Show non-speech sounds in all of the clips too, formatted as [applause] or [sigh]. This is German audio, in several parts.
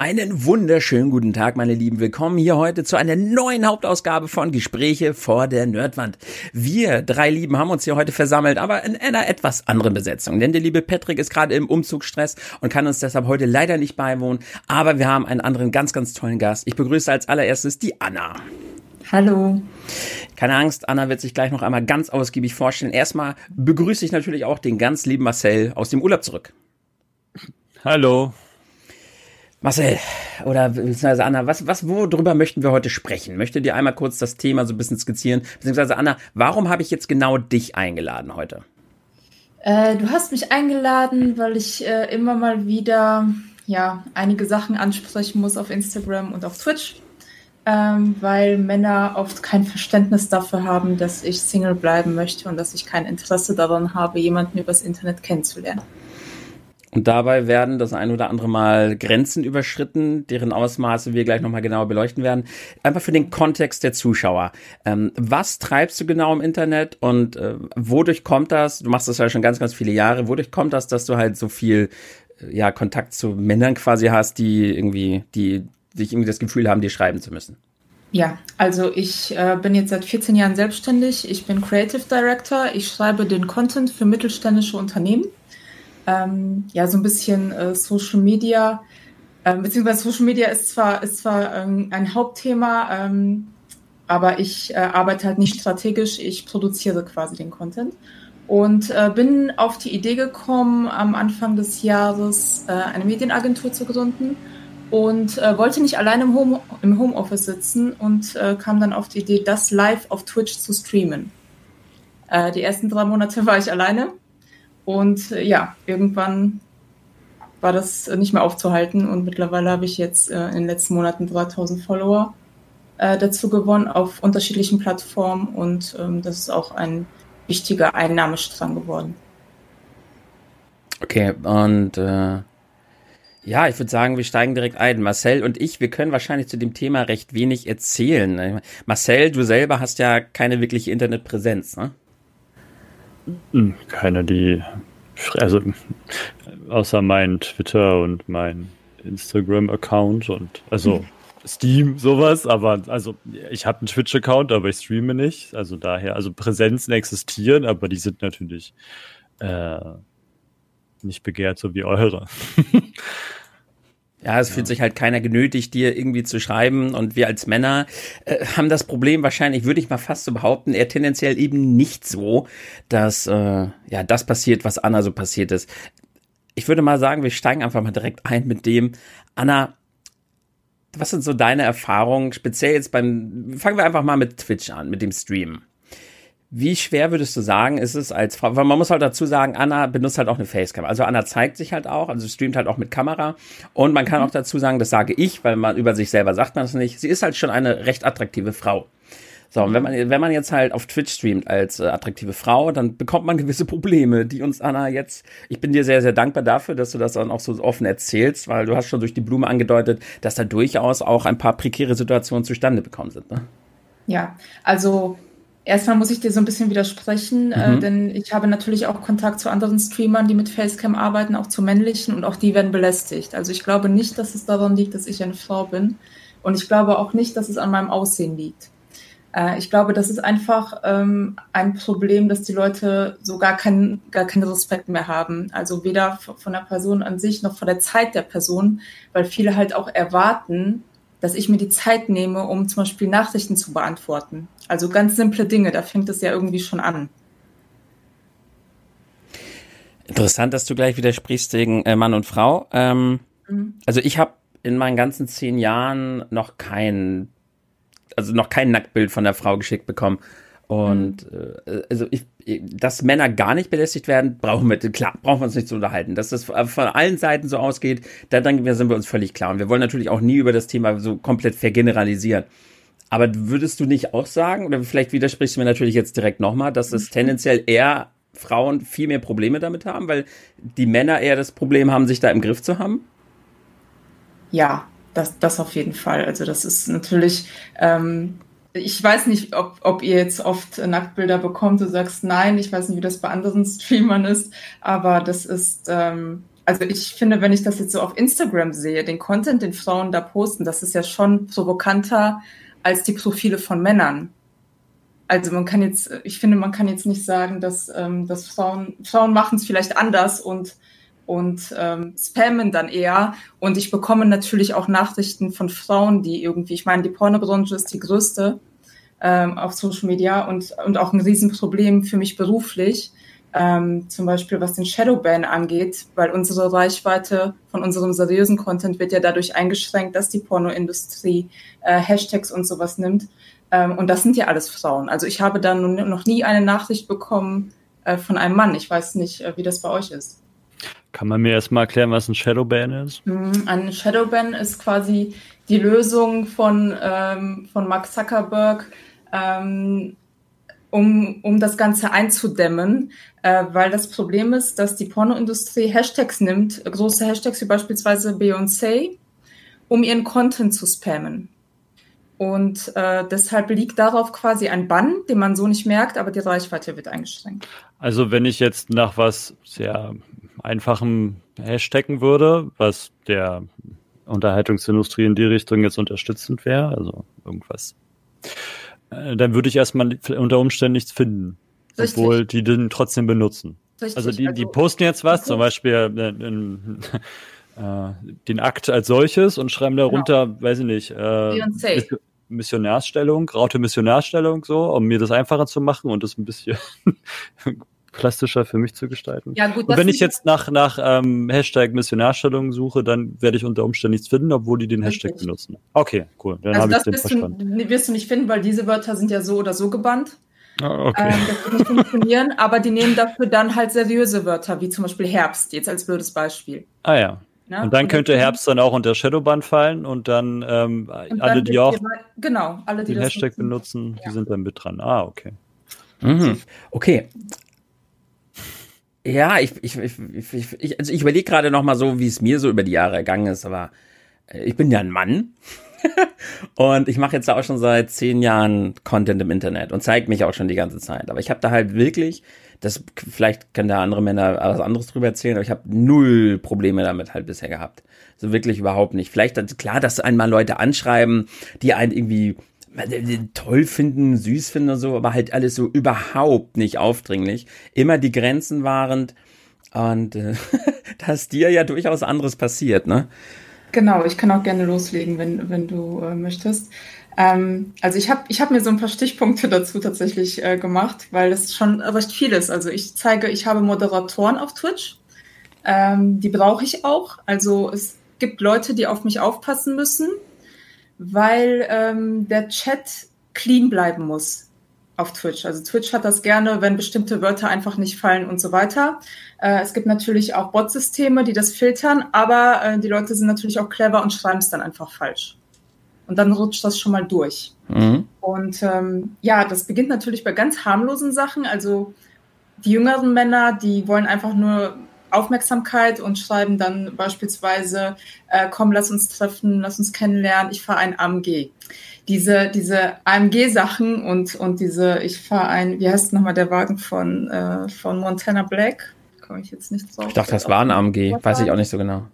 Einen wunderschönen guten Tag, meine Lieben. Willkommen hier heute zu einer neuen Hauptausgabe von Gespräche vor der Nerdwand. Wir drei Lieben haben uns hier heute versammelt, aber in einer etwas anderen Besetzung. Denn der liebe Patrick ist gerade im Umzugsstress und kann uns deshalb heute leider nicht beiwohnen. Aber wir haben einen anderen ganz, ganz tollen Gast. Ich begrüße als allererstes die Anna. Hallo. Keine Angst, Anna wird sich gleich noch einmal ganz ausgiebig vorstellen. Erstmal begrüße ich natürlich auch den ganz lieben Marcel aus dem Urlaub zurück. Hallo. Marcel oder beziehungsweise Anna, was, was, worüber möchten wir heute sprechen? Möchte dir einmal kurz das Thema so ein bisschen skizzieren? Beziehungsweise Anna, warum habe ich jetzt genau dich eingeladen heute? Äh, du hast mich eingeladen, weil ich äh, immer mal wieder ja einige Sachen ansprechen muss auf Instagram und auf Twitch, ähm, weil Männer oft kein Verständnis dafür haben, dass ich Single bleiben möchte und dass ich kein Interesse daran habe, jemanden übers Internet kennenzulernen. Und dabei werden das ein oder andere Mal Grenzen überschritten, deren Ausmaße wir gleich nochmal genauer beleuchten werden. Einfach für den Kontext der Zuschauer. Ähm, was treibst du genau im Internet und äh, wodurch kommt das? Du machst das ja schon ganz, ganz viele Jahre. Wodurch kommt das, dass du halt so viel äh, ja, Kontakt zu Männern quasi hast, die irgendwie, die sich irgendwie das Gefühl haben, dir schreiben zu müssen? Ja, also ich äh, bin jetzt seit 14 Jahren selbstständig. Ich bin Creative Director. Ich schreibe den Content für mittelständische Unternehmen ähm, ja so ein bisschen äh, Social Media, äh, beziehungsweise Social Media ist zwar, ist zwar ähm, ein Hauptthema, ähm, aber ich äh, arbeite halt nicht strategisch, ich produziere quasi den Content. Und äh, bin auf die Idee gekommen, am Anfang des Jahres äh, eine Medienagentur zu gründen und äh, wollte nicht alleine im, Home, im Homeoffice sitzen und äh, kam dann auf die Idee, das live auf Twitch zu streamen. Äh, die ersten drei Monate [laughs] war ich alleine und äh, ja, irgendwann war das nicht mehr aufzuhalten und mittlerweile habe ich jetzt äh, in den letzten Monaten 3000 Follower äh, dazu gewonnen auf unterschiedlichen Plattformen und ähm, das ist auch ein wichtiger Einnahmestrang geworden. Okay, und äh, ja, ich würde sagen, wir steigen direkt ein. Marcel und ich, wir können wahrscheinlich zu dem Thema recht wenig erzählen. Marcel, du selber hast ja keine wirkliche Internetpräsenz, ne? Hm, keine, die. Also, außer mein Twitter und mein Instagram-Account und. Also. Steam, sowas, aber also ich habe einen Twitch-Account, aber ich streame nicht. Also daher, also Präsenzen existieren, aber die sind natürlich äh, nicht begehrt, so wie eure. [laughs] Ja, es ja. fühlt sich halt keiner genötigt, dir irgendwie zu schreiben. Und wir als Männer äh, haben das Problem wahrscheinlich, würde ich mal fast so behaupten, eher tendenziell eben nicht so, dass äh, ja das passiert, was Anna so passiert ist. Ich würde mal sagen, wir steigen einfach mal direkt ein mit dem. Anna, was sind so deine Erfahrungen, speziell jetzt beim, fangen wir einfach mal mit Twitch an, mit dem Stream. Wie schwer würdest du sagen, ist es als Frau, weil man muss halt dazu sagen, Anna benutzt halt auch eine Facecam. Also Anna zeigt sich halt auch, also streamt halt auch mit Kamera. Und man kann mhm. auch dazu sagen, das sage ich, weil man über sich selber sagt man das nicht, sie ist halt schon eine recht attraktive Frau. So, und wenn man, wenn man jetzt halt auf Twitch streamt als äh, attraktive Frau, dann bekommt man gewisse Probleme, die uns Anna jetzt, ich bin dir sehr, sehr dankbar dafür, dass du das dann auch so offen erzählst, weil du hast schon durch die Blume angedeutet, dass da durchaus auch ein paar prekäre Situationen zustande bekommen sind. Ne? Ja, also Erstmal muss ich dir so ein bisschen widersprechen, äh, mhm. äh, denn ich habe natürlich auch Kontakt zu anderen Streamern, die mit Facecam arbeiten, auch zu männlichen und auch die werden belästigt. Also ich glaube nicht, dass es daran liegt, dass ich eine Frau bin und ich glaube auch nicht, dass es an meinem Aussehen liegt. Äh, ich glaube, das ist einfach ähm, ein Problem, dass die Leute so gar, kein, gar keinen Respekt mehr haben. Also weder von der Person an sich noch von der Zeit der Person, weil viele halt auch erwarten, dass ich mir die Zeit nehme, um zum Beispiel Nachrichten zu beantworten. Also ganz simple Dinge, da fängt es ja irgendwie schon an. Interessant, dass du gleich widersprichst wegen äh, Mann und Frau. Ähm, mhm. Also ich habe in meinen ganzen zehn Jahren noch kein, also noch kein Nacktbild von der Frau geschickt bekommen. Und mhm. äh, also ich, dass Männer gar nicht belästigt werden, brauchen wir, klar, brauchen wir uns nicht zu unterhalten. Dass das von allen Seiten so ausgeht, da sind wir uns völlig klar. Und wir wollen natürlich auch nie über das Thema so komplett vergeneralisieren. Aber würdest du nicht auch sagen, oder vielleicht widersprichst du mir natürlich jetzt direkt nochmal, dass es tendenziell eher Frauen viel mehr Probleme damit haben, weil die Männer eher das Problem haben, sich da im Griff zu haben? Ja, das, das auf jeden Fall. Also das ist natürlich, ähm, ich weiß nicht, ob, ob ihr jetzt oft Nacktbilder bekommt. Du sagst nein, ich weiß nicht, wie das bei anderen Streamern ist, aber das ist, ähm, also ich finde, wenn ich das jetzt so auf Instagram sehe, den Content, den Frauen da posten, das ist ja schon provokanter als die Profile von Männern. Also man kann jetzt, ich finde, man kann jetzt nicht sagen, dass, ähm, dass Frauen, Frauen machen es vielleicht anders und, und ähm, spammen dann eher. Und ich bekomme natürlich auch Nachrichten von Frauen, die irgendwie, ich meine, die Pornobranche ist die größte ähm, auf Social Media und, und auch ein Riesenproblem für mich beruflich ähm, zum Beispiel was den Shadowban angeht, weil unsere Reichweite von unserem seriösen Content wird ja dadurch eingeschränkt, dass die Pornoindustrie äh, Hashtags und sowas nimmt. Ähm, und das sind ja alles Frauen. Also ich habe da noch nie eine Nachricht bekommen äh, von einem Mann. Ich weiß nicht, äh, wie das bei euch ist. Kann man mir erstmal erklären, was ein Shadowban ist? Mhm, ein Shadowban ist quasi die Lösung von, ähm, von Mark Zuckerberg, ähm, um, um das Ganze einzudämmen, äh, weil das Problem ist, dass die Pornoindustrie Hashtags nimmt, große Hashtags wie beispielsweise Beyoncé, um ihren Content zu spammen. Und äh, deshalb liegt darauf quasi ein Bann, den man so nicht merkt, aber die Reichweite wird eingeschränkt. Also wenn ich jetzt nach was sehr einfachem hashtaggen würde, was der Unterhaltungsindustrie in die Richtung jetzt unterstützend wäre, also irgendwas äh, dann würde ich erstmal unter Umständen nichts finden. Richtig. Obwohl die den trotzdem benutzen. Richtig. Also die, die also posten jetzt was, zum Beispiel äh, in, [laughs] äh, den Akt als solches und schreiben da runter, genau. weiß ich nicht, äh, Missionarstellung, raute Missionarstellung, so, um mir das einfacher zu machen und das ein bisschen [laughs] plastischer für mich zu gestalten. Ja, gut, und wenn ich jetzt nach, nach ähm, Hashtag Missionarstellung suche, dann werde ich unter Umständen nichts finden, obwohl die den Hashtag Richtig. benutzen. Okay, cool. Dann also habe ich den verstanden. Du, wirst du nicht finden, weil diese Wörter sind ja so oder so gebannt. Oh, okay. Ähm, das wird nicht funktionieren, [laughs] aber die nehmen dafür dann halt seriöse Wörter, wie zum Beispiel Herbst, jetzt als blödes Beispiel. Ah ja. Na, und dann und könnte Herbst dann auch unter Shadowban fallen und dann, ähm, und dann alle, die auch genau, alle, die den Hashtag nutzen. benutzen, ja. die sind dann mit dran. Ah, okay. Mhm. Okay, ja, ich, ich, ich, ich, also ich überlege gerade noch mal so, wie es mir so über die Jahre ergangen ist, aber äh, ich bin ja ein Mann [laughs] und ich mache jetzt auch schon seit zehn Jahren Content im Internet und zeige mich auch schon die ganze Zeit. Aber ich habe da halt wirklich, das vielleicht können da andere Männer was anderes drüber erzählen, aber ich habe null Probleme damit halt bisher gehabt. So wirklich überhaupt nicht. Vielleicht klar, dass einmal Leute anschreiben, die einen irgendwie toll finden, süß finden und so, aber halt alles so überhaupt nicht aufdringlich. Immer die Grenzen wahrend. Und äh, [laughs] da ist dir ja durchaus anderes passiert, ne? Genau, ich kann auch gerne loslegen, wenn, wenn du äh, möchtest. Ähm, also ich habe ich hab mir so ein paar Stichpunkte dazu tatsächlich äh, gemacht, weil das schon recht viel ist. Also ich zeige, ich habe Moderatoren auf Twitch. Ähm, die brauche ich auch. Also es gibt Leute, die auf mich aufpassen müssen weil ähm, der Chat clean bleiben muss auf Twitch. Also Twitch hat das gerne, wenn bestimmte Wörter einfach nicht fallen und so weiter. Äh, es gibt natürlich auch Bot-Systeme, die das filtern, aber äh, die Leute sind natürlich auch clever und schreiben es dann einfach falsch. Und dann rutscht das schon mal durch. Mhm. Und ähm, ja, das beginnt natürlich bei ganz harmlosen Sachen. Also die jüngeren Männer, die wollen einfach nur Aufmerksamkeit und schreiben dann beispielsweise, äh, komm, lass uns treffen, lass uns kennenlernen, ich fahre ein AMG. Diese, diese AMG-Sachen und, und diese, ich fahre ein, wie heißt nochmal der Wagen von, äh, von Montana Black? Komme ich jetzt nicht drauf. Ich dachte, das war ein AMG, weiß ich auch nicht so genau.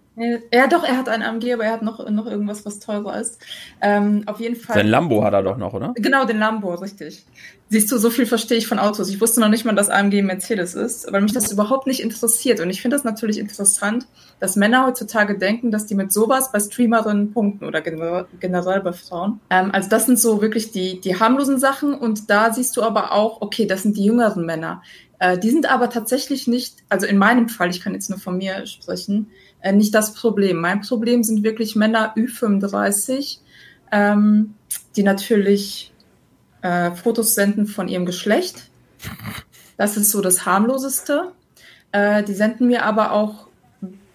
Ja, doch, er hat ein AMG, aber er hat noch, noch irgendwas, was teurer ist. Ähm, auf jeden Fall. Sein Lambo hat er doch noch, oder? Genau, den Lambo, richtig. Siehst du, so viel verstehe ich von Autos. Ich wusste noch nicht mal, dass AMG Mercedes ist, weil mich das überhaupt nicht interessiert. Und ich finde das natürlich interessant, dass Männer heutzutage denken, dass die mit sowas bei Streamerinnen punkten oder generell bei Frauen. Ähm, also das sind so wirklich die, die harmlosen Sachen. Und da siehst du aber auch, okay, das sind die jüngeren Männer. Äh, die sind aber tatsächlich nicht, also in meinem Fall, ich kann jetzt nur von mir sprechen, äh, nicht das Problem. Mein Problem sind wirklich Männer Ü35, ähm, die natürlich äh, Fotos senden von ihrem Geschlecht. Das ist so das harmloseste. Äh, die senden mir aber auch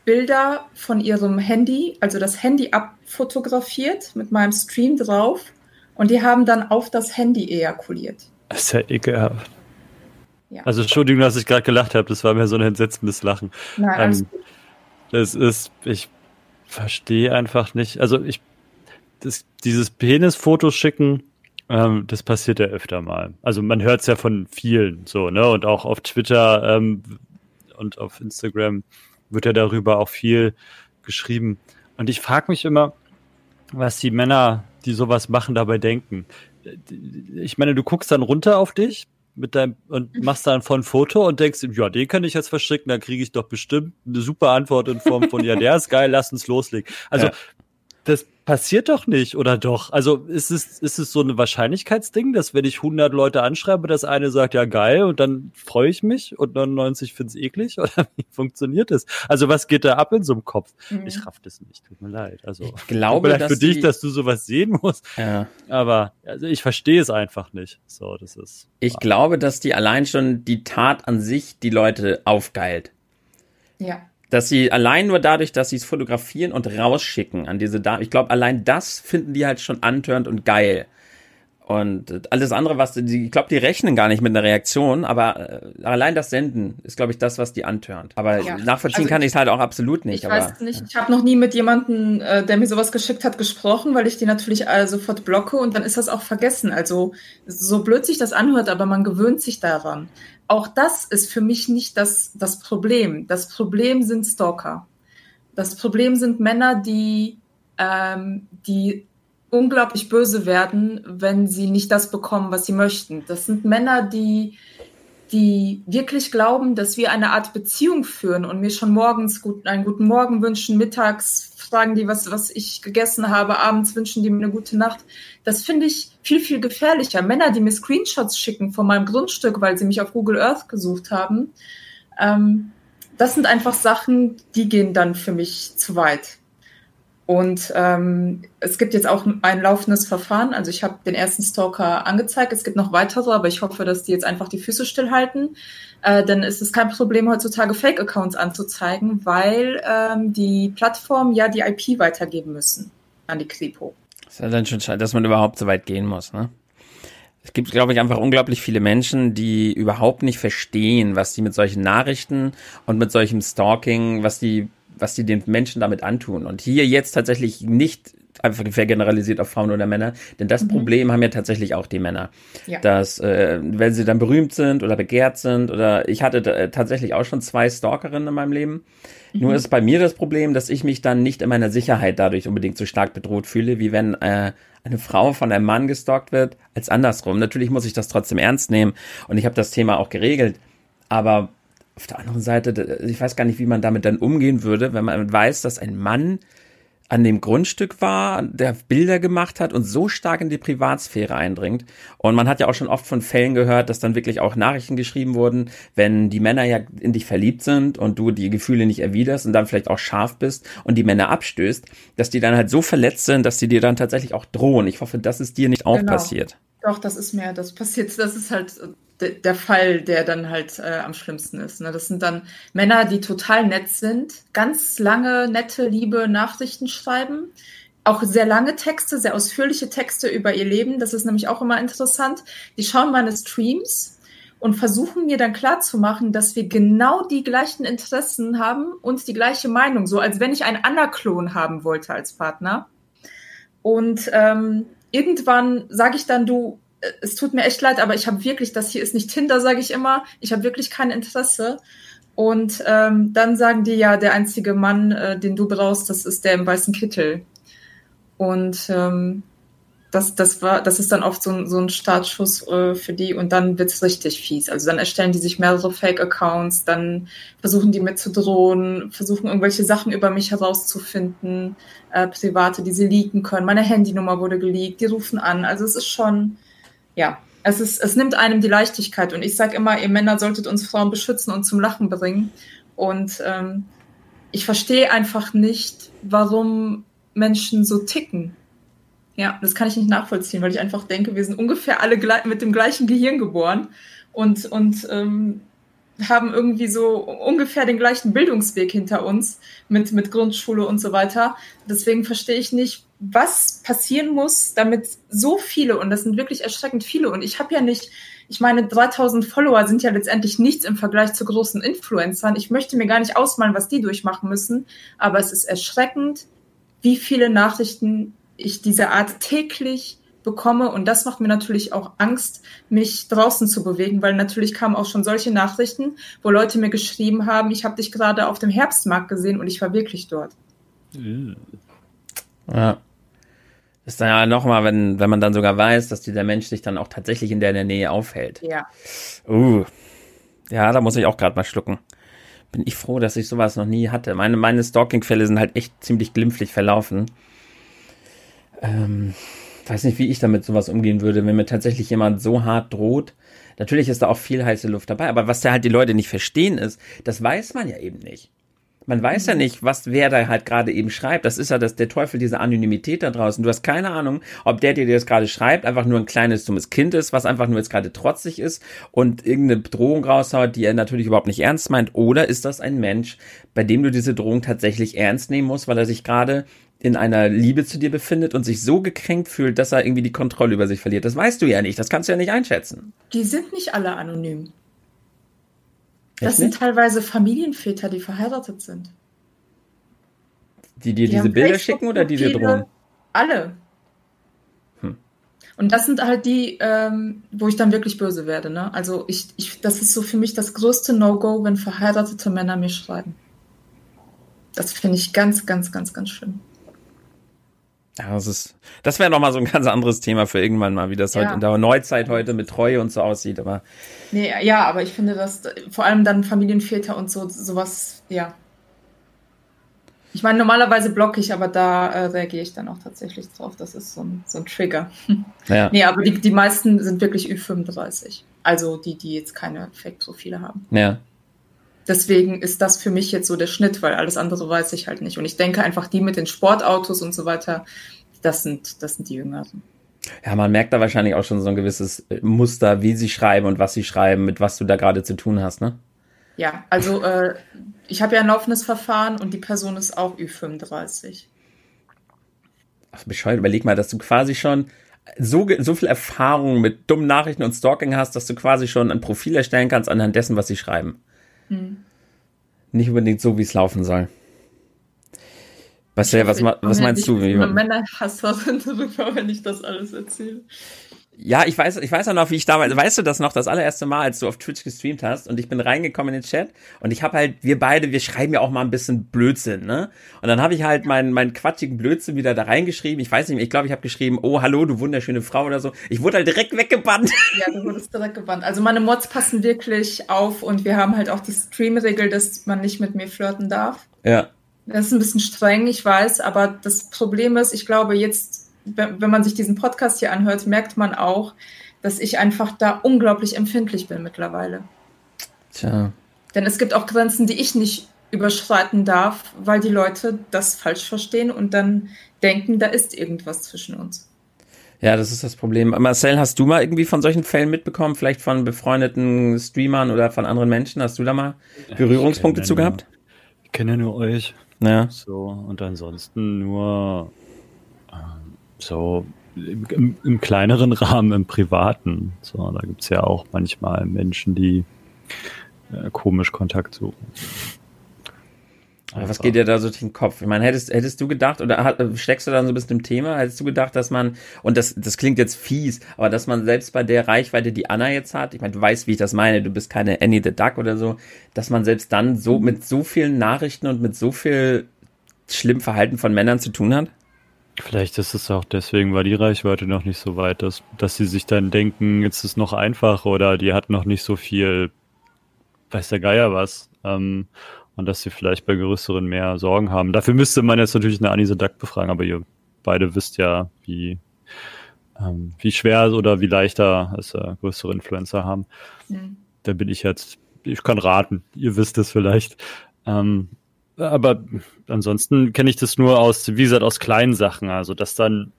Bilder von ihrem Handy, also das Handy abfotografiert mit meinem Stream drauf und die haben dann auf das Handy ejakuliert. Das ist ja ekelhaft. Ja. Also Entschuldigung, dass ich gerade gelacht habe, das war mir so ein entsetzendes Lachen. Nein, alles ähm, gut. Es ist, ich verstehe einfach nicht. Also ich, das, dieses Penisfotos schicken, ähm, das passiert ja öfter mal. Also man hört es ja von vielen so, ne? Und auch auf Twitter ähm, und auf Instagram wird ja darüber auch viel geschrieben. Und ich frage mich immer, was die Männer, die sowas machen, dabei denken. Ich meine, du guckst dann runter auf dich mit deinem und mhm. machst dann von Foto und denkst, ja, den kann ich jetzt verschicken, dann kriege ich doch bestimmt eine super Antwort in Form von, ja, der ist geil, lass uns loslegen. Also ja. das passiert doch nicht, oder doch? Also ist es, ist es so ein Wahrscheinlichkeitsding, dass wenn ich 100 Leute anschreibe, dass eine sagt, ja geil, und dann freue ich mich und 99 finde es eklig? [laughs] Oder wie funktioniert das? Also was geht da ab in so einem Kopf? Mhm. Ich raff das nicht, tut mir leid. Also ich glaube, vielleicht für dich, dass du sowas sehen musst. Ja. Aber also ich verstehe es einfach nicht. So, das ist. Ich wahr. glaube, dass die allein schon die Tat an sich die Leute aufgeilt. Ja dass sie allein nur dadurch, dass sie es fotografieren und rausschicken an diese Damen, ich glaube, allein das finden die halt schon antörend und geil. Und alles andere, was die, ich glaube, die rechnen gar nicht mit einer Reaktion, aber äh, allein das Senden ist, glaube ich, das, was die antörnt. Aber ja. nachvollziehen also kann ich es halt auch absolut nicht. Ich aber, weiß nicht, ich habe noch nie mit jemandem, äh, der mir sowas geschickt hat, gesprochen, weil ich die natürlich sofort blocke und dann ist das auch vergessen. Also so blöd sich das anhört, aber man gewöhnt sich daran auch das ist für mich nicht das, das Problem. Das Problem sind Stalker. Das Problem sind Männer, die, ähm, die unglaublich böse werden, wenn sie nicht das bekommen, was sie möchten. Das sind Männer, die, die wirklich glauben, dass wir eine Art Beziehung führen und mir schon morgens gut, einen guten Morgen wünschen, mittags fragen die, was, was ich gegessen habe, abends wünschen die mir eine gute Nacht. Das finde ich viel, viel gefährlicher. Männer, die mir Screenshots schicken von meinem Grundstück, weil sie mich auf Google Earth gesucht haben, ähm, das sind einfach Sachen, die gehen dann für mich zu weit. Und ähm, es gibt jetzt auch ein laufendes Verfahren. Also ich habe den ersten Stalker angezeigt. Es gibt noch weitere, aber ich hoffe, dass die jetzt einfach die Füße stillhalten. Äh, denn es ist kein Problem, heutzutage Fake-Accounts anzuzeigen, weil ähm, die Plattformen ja die IP weitergeben müssen an die Kripo. Das ist ja dann schon schade, dass man überhaupt so weit gehen muss, ne? Es gibt, glaube ich, einfach unglaublich viele Menschen, die überhaupt nicht verstehen, was die mit solchen Nachrichten und mit solchem Stalking, was die was die den Menschen damit antun. Und hier jetzt tatsächlich nicht einfach vergeneralisiert auf Frauen oder Männer, denn das mhm. Problem haben ja tatsächlich auch die Männer, ja. dass äh, wenn sie dann berühmt sind oder begehrt sind oder ich hatte äh, tatsächlich auch schon zwei Stalkerinnen in meinem Leben. Mhm. Nur ist bei mir das Problem, dass ich mich dann nicht in meiner Sicherheit dadurch unbedingt so stark bedroht fühle, wie wenn äh, eine Frau von einem Mann gestalkt wird, als andersrum. Natürlich muss ich das trotzdem ernst nehmen und ich habe das Thema auch geregelt, aber auf der anderen Seite, ich weiß gar nicht, wie man damit dann umgehen würde, wenn man weiß, dass ein Mann an dem Grundstück war, der Bilder gemacht hat und so stark in die Privatsphäre eindringt. Und man hat ja auch schon oft von Fällen gehört, dass dann wirklich auch Nachrichten geschrieben wurden, wenn die Männer ja in dich verliebt sind und du die Gefühle nicht erwiderst und dann vielleicht auch scharf bist und die Männer abstößt, dass die dann halt so verletzt sind, dass sie dir dann tatsächlich auch drohen. Ich hoffe, das ist dir nicht auch genau. passiert. Doch, das ist mir, das passiert, das ist halt der Fall, der dann halt äh, am schlimmsten ist. Ne? Das sind dann Männer, die total nett sind, ganz lange, nette, liebe Nachrichten schreiben, auch sehr lange Texte, sehr ausführliche Texte über ihr Leben. Das ist nämlich auch immer interessant. Die schauen meine Streams und versuchen mir dann klarzumachen, dass wir genau die gleichen Interessen haben und die gleiche Meinung, so als wenn ich einen Anna-Klon haben wollte als Partner. Und ähm, irgendwann sage ich dann, du, es tut mir echt leid, aber ich habe wirklich, das hier ist nicht Tinder, sage ich immer. Ich habe wirklich kein Interesse. Und ähm, dann sagen die ja, der einzige Mann, äh, den du brauchst, das ist der im weißen Kittel. Und ähm, das, das war, das ist dann oft so ein, so ein Startschuss äh, für die und dann wird's richtig fies. Also dann erstellen die sich mehrere Fake-Accounts, dann versuchen die mit zu drohen, versuchen irgendwelche Sachen über mich herauszufinden, äh, private, die sie leaken können. Meine Handynummer wurde geleakt, die rufen an. Also es ist schon, ja, es, ist, es nimmt einem die Leichtigkeit. Und ich sage immer, ihr Männer solltet uns Frauen beschützen und zum Lachen bringen. Und ähm, ich verstehe einfach nicht, warum Menschen so ticken. Ja, das kann ich nicht nachvollziehen, weil ich einfach denke, wir sind ungefähr alle mit dem gleichen Gehirn geboren und, und ähm, haben irgendwie so ungefähr den gleichen Bildungsweg hinter uns mit, mit Grundschule und so weiter. Deswegen verstehe ich nicht, was passieren muss, damit so viele, und das sind wirklich erschreckend viele, und ich habe ja nicht, ich meine, 3000 Follower sind ja letztendlich nichts im Vergleich zu großen Influencern. Ich möchte mir gar nicht ausmalen, was die durchmachen müssen, aber es ist erschreckend, wie viele Nachrichten ich dieser Art täglich bekomme. Und das macht mir natürlich auch Angst, mich draußen zu bewegen, weil natürlich kamen auch schon solche Nachrichten, wo Leute mir geschrieben haben, ich habe dich gerade auf dem Herbstmarkt gesehen und ich war wirklich dort. Ja. ist dann ja nochmal, wenn, wenn man dann sogar weiß, dass dieser Mensch sich dann auch tatsächlich in der Nähe aufhält. Ja. Uh. Ja, da muss ich auch gerade mal schlucken. Bin ich froh, dass ich sowas noch nie hatte. Meine, meine Stalking-Fälle sind halt echt ziemlich glimpflich verlaufen. Ähm, weiß nicht, wie ich damit sowas umgehen würde, wenn mir tatsächlich jemand so hart droht. Natürlich ist da auch viel heiße Luft dabei, aber was da halt die Leute nicht verstehen ist, das weiß man ja eben nicht. Man weiß ja nicht, was wer da halt gerade eben schreibt. Das ist ja das, der Teufel dieser Anonymität da draußen. Du hast keine Ahnung, ob der, der dir das gerade schreibt, einfach nur ein kleines, dummes Kind ist, was einfach nur jetzt gerade trotzig ist und irgendeine Bedrohung raushaut, die er natürlich überhaupt nicht ernst meint. Oder ist das ein Mensch, bei dem du diese Drohung tatsächlich ernst nehmen musst, weil er sich gerade in einer Liebe zu dir befindet und sich so gekränkt fühlt, dass er irgendwie die Kontrolle über sich verliert. Das weißt du ja nicht, das kannst du ja nicht einschätzen. Die sind nicht alle anonym. Das sind teilweise Familienväter, die verheiratet sind. Die dir die diese Bilder schicken oder die dir drohen? Alle. Hm. Und das sind halt die, ähm, wo ich dann wirklich böse werde. Ne? Also ich, ich, das ist so für mich das größte No-Go, wenn verheiratete Männer mir schreiben. Das finde ich ganz, ganz, ganz, ganz schlimm. Ja, das ist, das wäre nochmal so ein ganz anderes Thema für irgendwann mal, wie das ja. heute in der Neuzeit heute mit Treue und so aussieht, aber. Nee, ja, aber ich finde, dass vor allem dann Familienväter und so, sowas, ja. Ich meine, normalerweise blocke ich, aber da äh, reagiere ich dann auch tatsächlich drauf. Das ist so ein, so ein Trigger. [laughs] Ja. nee, aber die, die meisten sind wirklich Ü35. Also die, die jetzt keine Fake-Profile haben. Ja deswegen ist das für mich jetzt so der Schnitt, weil alles andere weiß ich halt nicht. Und ich denke einfach, die mit den Sportautos und so weiter, das sind, das sind die Jüngeren. Ja, man merkt da wahrscheinlich auch schon so ein gewisses äh, Muster, wie sie schreiben und was sie schreiben, mit was du da gerade zu tun hast, ne? Ja, also äh, ich habe ja ein laufendes Verfahren und die Person ist auch Ü35. Ach, bescheuert, überleg mal, dass du quasi schon so, so viel Erfahrung mit dummen Nachrichten und Stalking hast, dass du quasi schon ein Profil erstellen kannst anhand dessen, was sie schreiben. Hm. Nicht unbedingt so, wie es laufen soll. Marcel, was, was meinst du? Bin Männerhasserin [laughs] drüber, wenn ich das alles erzähle. Ja, ich weiß, ich weiß auch noch, wie ich damals, weißt du das noch, das allererste Mal, als du auf Twitch gestreamt hast und ich bin reingekommen in den Chat und ich habe halt, wir beide, wir schreiben ja auch mal ein bisschen Blödsinn, ne? Und dann habe ich halt meinen meinen quatschigen Blödsinn wieder da reingeschrieben. Ich weiß nicht, ich glaube, ich habe geschrieben, oh, hallo, du wunderschöne Frau oder so. Ich wurde halt direkt weggebannt. [laughs] Ja, du wurdest direkt gebannt. Also meine Mods passen wirklich auf und wir haben halt auch die Stream-Regel, dass man nicht mit mir flirten darf. Ja. Das ist ein bisschen streng, ich weiß, aber das Problem ist, ich glaube, jetzt wenn man sich diesen Podcast hier anhört, merkt man auch, dass ich einfach da unglaublich empfindlich bin mittlerweile. Tja. Denn es gibt auch Grenzen, die ich nicht überschreiten darf, weil die Leute das falsch verstehen und dann denken, da ist irgendwas zwischen uns. Ja, das ist das Problem. Marcel, hast du mal irgendwie von solchen Fällen mitbekommen? Vielleicht von befreundeten Streamern oder von anderen Menschen? Hast du da mal Berührungspunkte zu gehabt? ich kenne nur euch. Ja. So, und ansonsten nur so im, im, kleineren [laughs] Rahmen, im privaten. So, da gibt es ja auch manchmal Menschen, die äh, komisch Kontakt suchen. Aber was geht dir da so durch den Kopf? Ich meine, hättest, hättest du gedacht, oder steckst du dann so ein bisschen im Thema, hättest du gedacht, dass man, und das, das klingt jetzt fies, aber dass man selbst bei der Reichweite, die Anna jetzt hat, ich meine, du weißt, wie ich das meine, du bist keine Annie the Duck oder so, dass man selbst dann so mit so vielen Nachrichten und mit so viel schlimm Verhalten von Männern zu tun hat? Vielleicht ist es auch deswegen, weil die Reichweite noch nicht so weit ist, dass sie sich dann denken, jetzt ist es noch einfach oder die hat noch nicht so viel, weiß der Geier was. Ähm, und dass sie vielleicht bei größeren mehr Sorgen haben. Dafür müsste man jetzt natürlich eine Anise Duck befragen, aber ihr beide wisst ja, wie, ähm, wie schwer oder wie leichter es äh, größere Influencer haben. Mhm. Da bin ich jetzt, ich kann raten, ihr wisst es vielleicht. Ähm, aber ansonsten kenne ich das nur aus, wie gesagt, aus kleinen Sachen. Also, dass dann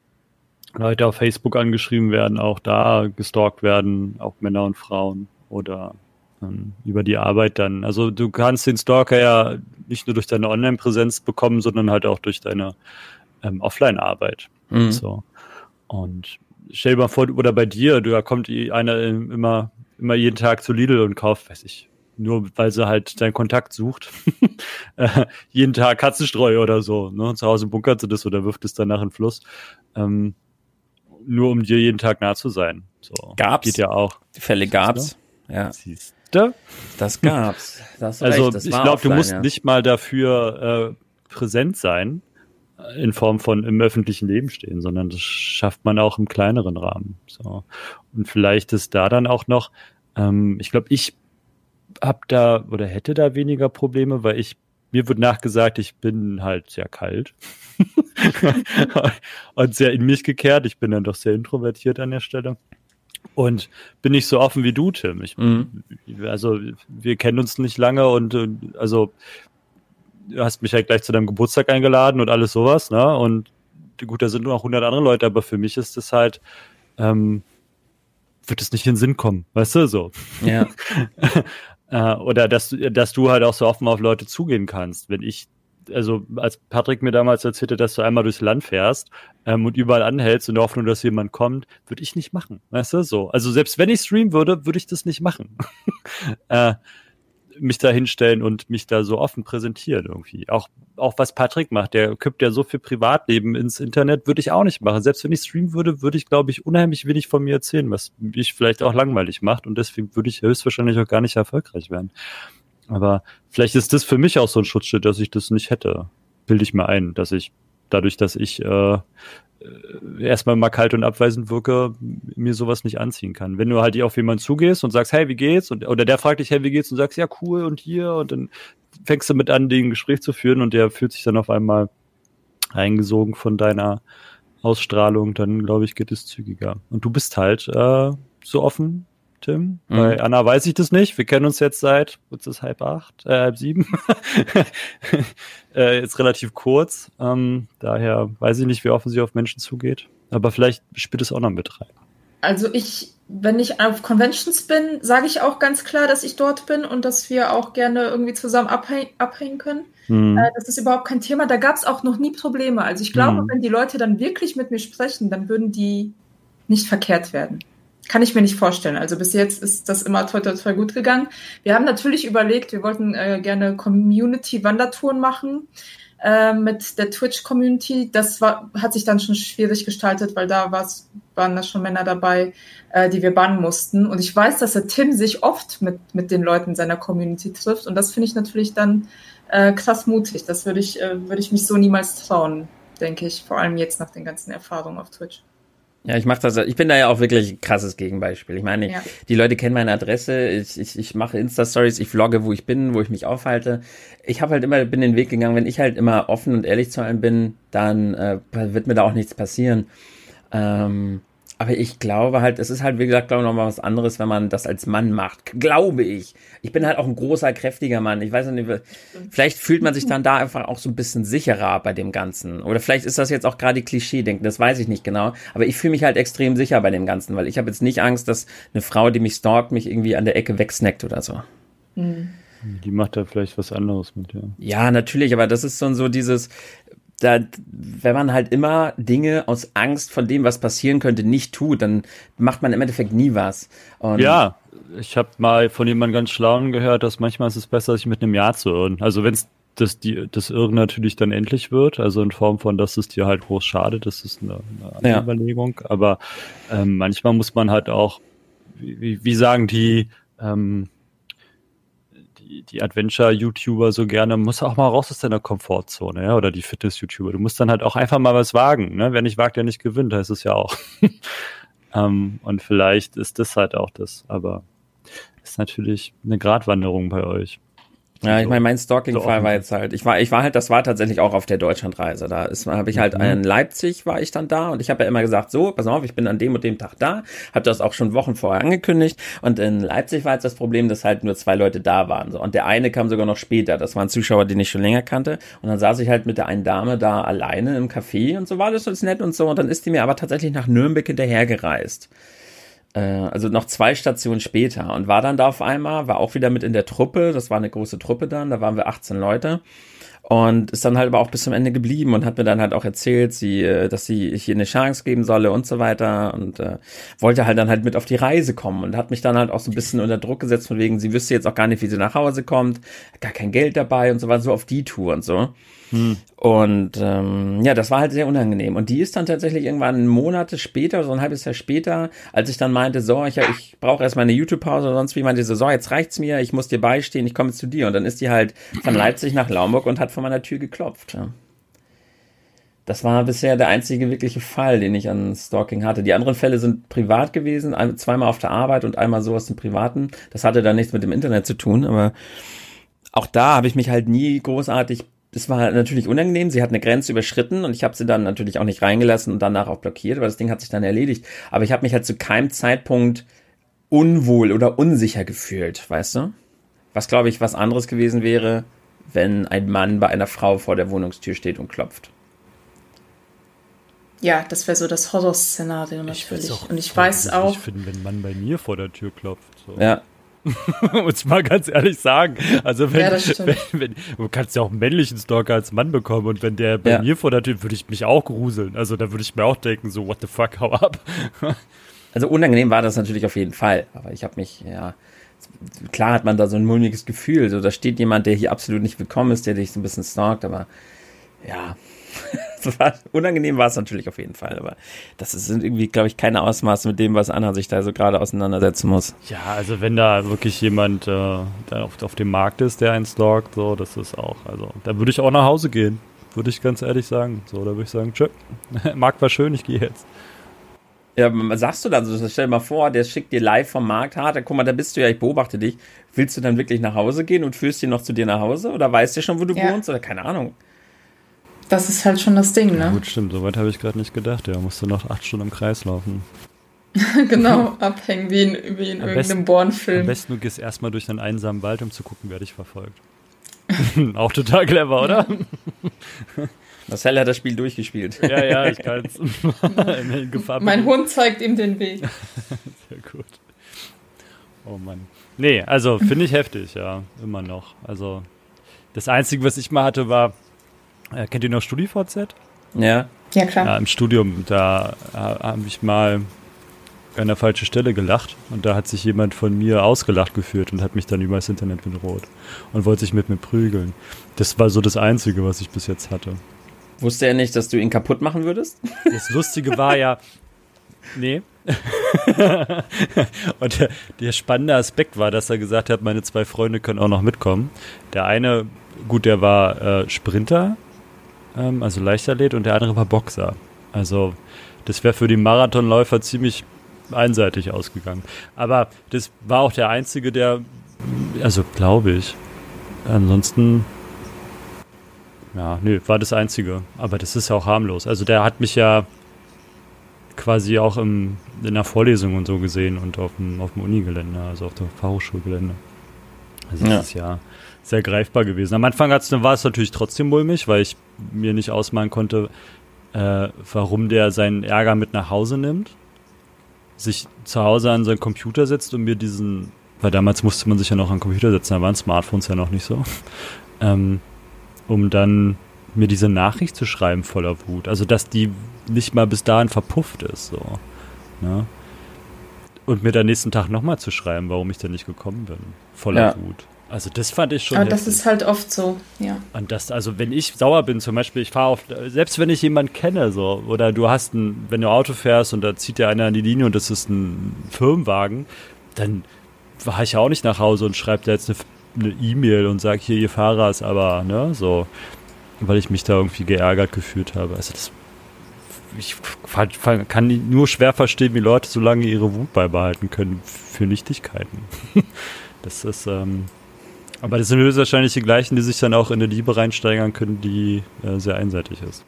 Leute auf Facebook angeschrieben werden, auch da gestalkt werden, auch Männer und Frauen oder ähm, über die Arbeit dann. Also du kannst den Stalker ja nicht nur durch deine Online-Präsenz bekommen, sondern halt auch durch deine ähm, Offline-Arbeit. Mhm. So. Und stell dir mal vor, oder bei dir, da kommt einer immer, immer jeden Tag zu Lidl und kauft, weiß ich, nur weil sie halt deinen Kontakt sucht. [laughs] Äh, jeden Tag Katzenstreu oder so. Ne? Zu Hause bunkert sie das oder wirft es danach in den Fluss. Ähm, nur um dir jeden Tag nah zu sein. So. Gab's. Geht ja auch. Die Fälle gab's. Ja. Siehste? Das gab's. [laughs] Das also das ich glaube, du musst ja. nicht mal dafür äh, präsent sein, äh, in Form von im öffentlichen Leben stehen, sondern das schafft man auch im kleineren Rahmen. So. Und vielleicht ist da dann auch noch, ähm, ich glaube, ich hab da oder hätte da weniger Probleme, weil ich mir wird nachgesagt, ich bin halt sehr kalt [laughs] und sehr in mich gekehrt. Ich bin dann doch sehr introvertiert an der Stelle und bin nicht so offen wie du, Tim. Ich, Mhm. Also wir kennen uns nicht lange und äh, also du hast mich halt gleich zu deinem Geburtstag eingeladen und alles sowas, ne? Und gut, da sind nur noch 100 andere Leute, aber für mich ist es halt, ähm, wird es nicht in den Sinn kommen, weißt du, so. Ja. [laughs] Äh, oder dass, du- dass du halt auch so offen auf Leute zugehen kannst. Wenn ich, also als Patrick mir damals erzählte, dass du einmal durchs Land fährst ähm, und überall anhältst in der Hoffnung, dass jemand kommt, würde ich nicht machen. Weißt du, so. Also selbst wenn ich streamen würde, würde ich das nicht machen. [laughs] äh, mich da hinstellen und mich da so offen präsentieren irgendwie. Auch, auch was Patrick macht, der kippt ja so viel Privatleben ins Internet, würde ich auch nicht machen. Selbst wenn ich streamen würde, würde ich, glaube ich, unheimlich wenig von mir erzählen, was mich vielleicht auch langweilig macht und deswegen würde ich höchstwahrscheinlich auch gar nicht erfolgreich werden. Aber vielleicht ist das für mich auch so ein Schutzschild, dass ich das nicht hätte. Bilde ich mir ein, dass ich dadurch, dass ich äh, erstmal mal kalt und abweisend wirke, mir sowas nicht anziehen kann. Wenn du halt auf jemanden zugehst und sagst, hey, wie geht's? Und, oder der fragt dich, hey, wie geht's? Und sagst, ja, cool und hier und dann fängst du mit an, den Gespräch zu führen und der fühlt sich dann auf einmal eingesogen von deiner Ausstrahlung, dann glaube ich, geht es zügiger. Und du bist halt äh, so offen, Tim. Mhm. Bei Anna weiß ich das nicht. Wir kennen uns jetzt seit, was ist halb acht, äh, halb sieben. [laughs] äh, jetzt relativ kurz. Ähm, daher weiß ich nicht, wie offen sie auf Menschen zugeht. Aber vielleicht spielt es auch noch mit rein. Also ich, wenn ich auf Conventions bin, sage ich auch ganz klar, dass ich dort bin und dass wir auch gerne irgendwie zusammen abhäng abhängen können. Hm. Äh, das ist überhaupt kein Thema. Da gab es auch noch nie Probleme. Also ich glaube, Mhm. wenn die Leute dann wirklich mit mir sprechen, dann würden die nicht verkehrt werden. Kann ich mir nicht vorstellen. Also bis jetzt ist das immer toll, toll, toll gut gegangen. Wir haben natürlich überlegt, wir wollten äh, gerne Community-Wandertouren machen äh, mit der Twitch-Community. Das war, hat sich dann schon schwierig gestaltet, weil da waren da schon Männer dabei, äh, die wir bannen mussten. Und ich weiß, dass der Tim sich oft mit, mit den Leuten seiner Community trifft. Und das finde ich natürlich dann äh, krass mutig. Das würde ich, äh, würde ich mich so niemals trauen, denke ich. Vor allem jetzt nach den ganzen Erfahrungen auf Twitch. Ja, ich mache das. Ich bin da ja auch wirklich ein krasses Gegenbeispiel. Ich meine, Ja. die Leute kennen meine Adresse. Ich, ich, ich mache Insta-Stories, ich vlogge, wo ich bin, wo ich mich aufhalte. Ich habe halt immer bin den Weg gegangen, wenn ich halt immer offen und ehrlich zu allen bin, dann äh, wird mir da auch nichts passieren. Ähm, aber ich glaube halt, es ist halt, wie gesagt, glaube ich, nochmal was anderes, wenn man das als Mann macht. Glaube ich. Ich bin halt auch ein großer, kräftiger Mann. Ich weiß nicht, vielleicht fühlt man sich dann da einfach auch so ein bisschen sicherer bei dem Ganzen. Oder vielleicht ist das jetzt auch gerade Klischee-Denken, das weiß ich nicht genau. Aber ich fühle mich halt extrem sicher bei dem Ganzen, weil ich habe jetzt nicht Angst, dass eine Frau, die mich stalkt, mich irgendwie an der Ecke wegsnackt oder so. Die macht da vielleicht was anderes mit, ja. Ja, natürlich, aber das ist so, so dieses, da, wenn man halt immer Dinge aus Angst von dem, was passieren könnte, nicht tut, dann macht man im Endeffekt nie was. Und Ja, ich habe mal von jemandem ganz Schlauen gehört, dass manchmal ist es besser, sich mit einem Ja zu irren. Also wenn es das, die, das Irren natürlich dann endlich wird, also in Form von, dass es dir halt groß schadet, das ist eine, eine andere Ja. Überlegung. Aber ähm, manchmal muss man halt auch, wie, wie- wie sagen die, ähm, die, Adventure-YouTuber so gerne, muss auch mal raus aus deiner Komfortzone, ja, oder die Fitness-YouTuber. Du musst dann halt auch einfach mal was wagen, ne? Wer nicht wagt, der nicht gewinnt, heißt es ja auch. [laughs] ähm, und vielleicht ist das halt auch das, aber ist natürlich eine Gratwanderung bei euch. Ja, ich So- meine, mein so Stalking-Fall offen. war jetzt halt, ich war, ich war halt, das war tatsächlich auch auf der Deutschlandreise. Da ist, habe ich halt Mhm. in Leipzig war ich dann da und ich habe ja immer gesagt, so, pass auf, ich bin an dem und dem Tag da, habe das auch schon Wochen vorher angekündigt und in Leipzig war jetzt das Problem, dass halt nur zwei Leute da waren. So. Und der eine kam sogar noch später, das waren Zuschauer, den ich schon länger kannte und dann saß ich halt mit der einen Dame da alleine im Café und so war das ganz nett und so und dann ist die mir aber tatsächlich nach Nürnberg hinterhergereist also noch zwei Stationen später und war dann da auf einmal, war auch wieder mit in der Truppe, das war eine große Truppe dann, da waren wir 18 Leute und ist dann halt aber auch bis zum Ende geblieben und hat mir dann halt auch erzählt, sie, äh, dass sie ich ihr eine Chance geben solle und so weiter und äh, wollte halt dann halt mit auf die Reise kommen und hat mich dann halt auch so ein bisschen unter Druck gesetzt von wegen, sie wüsste jetzt auch gar nicht, wie sie nach Hause kommt, gar kein Geld dabei und so weiter, so auf die Tour und so. Hm. Und ähm, ja, das war halt sehr unangenehm. Und die ist dann tatsächlich irgendwann Monate später, so ein halbes Jahr später, als ich dann meinte, so, ich, ich brauche erstmal eine YouTube-Pause oder sonst wie, meinte sie so, jetzt reicht's mir, ich muss dir beistehen, ich komme zu dir. Und dann ist die halt von Leipzig nach Laumburg und hat vor meiner Tür geklopft. Das war bisher der einzige wirkliche Fall, den ich an Stalking hatte. Die anderen Fälle sind privat gewesen, zweimal auf der Arbeit und einmal so aus dem Privaten. Das hatte dann nichts mit dem Internet zu tun, aber auch da habe ich mich halt nie großartig. Das war natürlich unangenehm. Sie hat eine Grenze überschritten und ich habe sie dann natürlich auch nicht reingelassen und danach auch blockiert, weil das Ding hat sich dann erledigt. Aber ich habe mich halt zu keinem Zeitpunkt unwohl oder unsicher gefühlt, weißt du? Was glaube ich was anderes gewesen wäre, wenn ein Mann bei einer Frau vor der Wohnungstür steht und klopft. Ja, das wäre so das Horrorszenario natürlich. Ich und ich weiß auch. Ich finde, wenn ein Mann bei mir vor der Tür klopft. So. Ja. [laughs] Muss mal ganz ehrlich sagen. Also wenn, ja, wenn, wenn, du kannst ja auch einen männlichen Stalker als Mann bekommen und wenn der bei ja. mir vor der Tür, würde ich mich auch gruseln. Also da würde ich mir auch denken, so what the fuck, hau ab. [laughs] also unangenehm war das natürlich auf jeden Fall. Aber ich habe mich, ja, klar hat man da so ein mulmiges Gefühl. So, da steht jemand, der hier absolut nicht willkommen ist, der dich so ein bisschen stalkt, aber ja, [laughs] unangenehm war es natürlich auf jeden Fall, aber das sind irgendwie, glaube ich, keine Ausmaße mit dem, was Anna sich da so gerade auseinandersetzen muss. Ja, also wenn da wirklich jemand äh, auf, auf dem Markt ist, der einen stalkt, so, das ist auch, also da würde ich auch nach Hause gehen, würde ich ganz ehrlich sagen. So, da würde ich sagen, tschö, [laughs] Markt war schön, ich gehe jetzt. Ja, sagst du dann so, stell dir mal vor, der schickt dir live vom Markt, hart, guck mal, da bist du ja, ich beobachte dich. Willst du dann wirklich nach Hause gehen und führst ihn noch zu dir nach Hause? Oder weißt du schon, wo du ja. wohnst? Oder keine Ahnung. Das ist halt schon das Ding, ne? Ja, gut, stimmt. Soweit habe ich gerade nicht gedacht. Ja, musst du noch acht Stunden im Kreis laufen. [laughs] genau, abhängen wie in, wie in irgendeinem Born-Film. Am besten du gehst erstmal durch einen einsamen Wald, um zu gucken, wer dich verfolgt. [laughs] Auch total clever, oder? [laughs] Marcel hat das Spiel durchgespielt. Ja, ja, ich kann es. mein Hund zeigt ihm den Weg. Sehr gut. Oh Mann. Nee, also finde ich heftig, ja, immer noch. Also das Einzige, was ich mal hatte, war, äh, kennt ihr noch StudiVZ? Ja. Ja, klar. Ja, Im Studium, da äh, habe ich mal an der falschen Stelle gelacht und da hat sich jemand von mir ausgelacht geführt und hat mich dann über das Internet bedroht und wollte sich mit mir prügeln. Das war so das Einzige, was ich bis jetzt hatte. Wusste er nicht, dass du ihn kaputt machen würdest? Das Lustige war ja, nee. [laughs] und der, der, spannende Aspekt war, dass er gesagt hat, meine zwei Freunde können auch noch mitkommen. Der eine, gut, der war äh, Sprinter ähm, also Leichtathlet, und der andere war Boxer. Also das wäre für die Marathonläufer ziemlich einseitig ausgegangen. Aber das war auch der einzige, der, also glaube ich. Ansonsten, ja, nö, war das einzige. Aber das ist ja auch harmlos. Also der hat mich ja quasi auch im, in der Vorlesung und so gesehen und auf dem, auf dem Unigelände, also auf dem Fachhochschulgelände. Also das ja. ist ja sehr greifbar gewesen. Am Anfang war es natürlich trotzdem mulmig, weil ich mir nicht ausmalen konnte, äh, warum der seinen Ärger mit nach Hause nimmt, sich zu Hause an seinen Computer setzt und mir diesen, weil damals musste man sich ja noch an den Computer setzen, da waren Smartphones ja noch nicht so, [laughs] ähm, um dann mir diese Nachricht zu schreiben voller Wut. Also, dass die nicht mal bis dahin verpufft ist, so. Ne? Und mir dann nächsten Tag nochmal zu schreiben, warum ich da nicht gekommen bin. Voller ja. Wut. Also das fand ich schon. Aber das ist halt oft so, ja. Und das, also wenn ich sauer bin, zum Beispiel, ich fahre auf, selbst wenn ich jemanden kenne, so, oder du hast ein, wenn du Auto fährst und da zieht dir einer an die Linie und das ist ein Firmenwagen, dann fahre ich ja auch nicht nach Hause und schreibe da jetzt eine E-Mail e und sage, hier, ihr Fahrer ist aber, ne, so, weil ich mich da irgendwie geärgert gefühlt habe. Also das, ich kann nur schwer verstehen, wie Leute so lange ihre Wut beibehalten können für Nichtigkeiten. [laughs] das ist, ähm, aber das sind höchstwahrscheinlich die gleichen, die sich dann auch in eine Liebe reinsteigern können, die äh, sehr einseitig ist.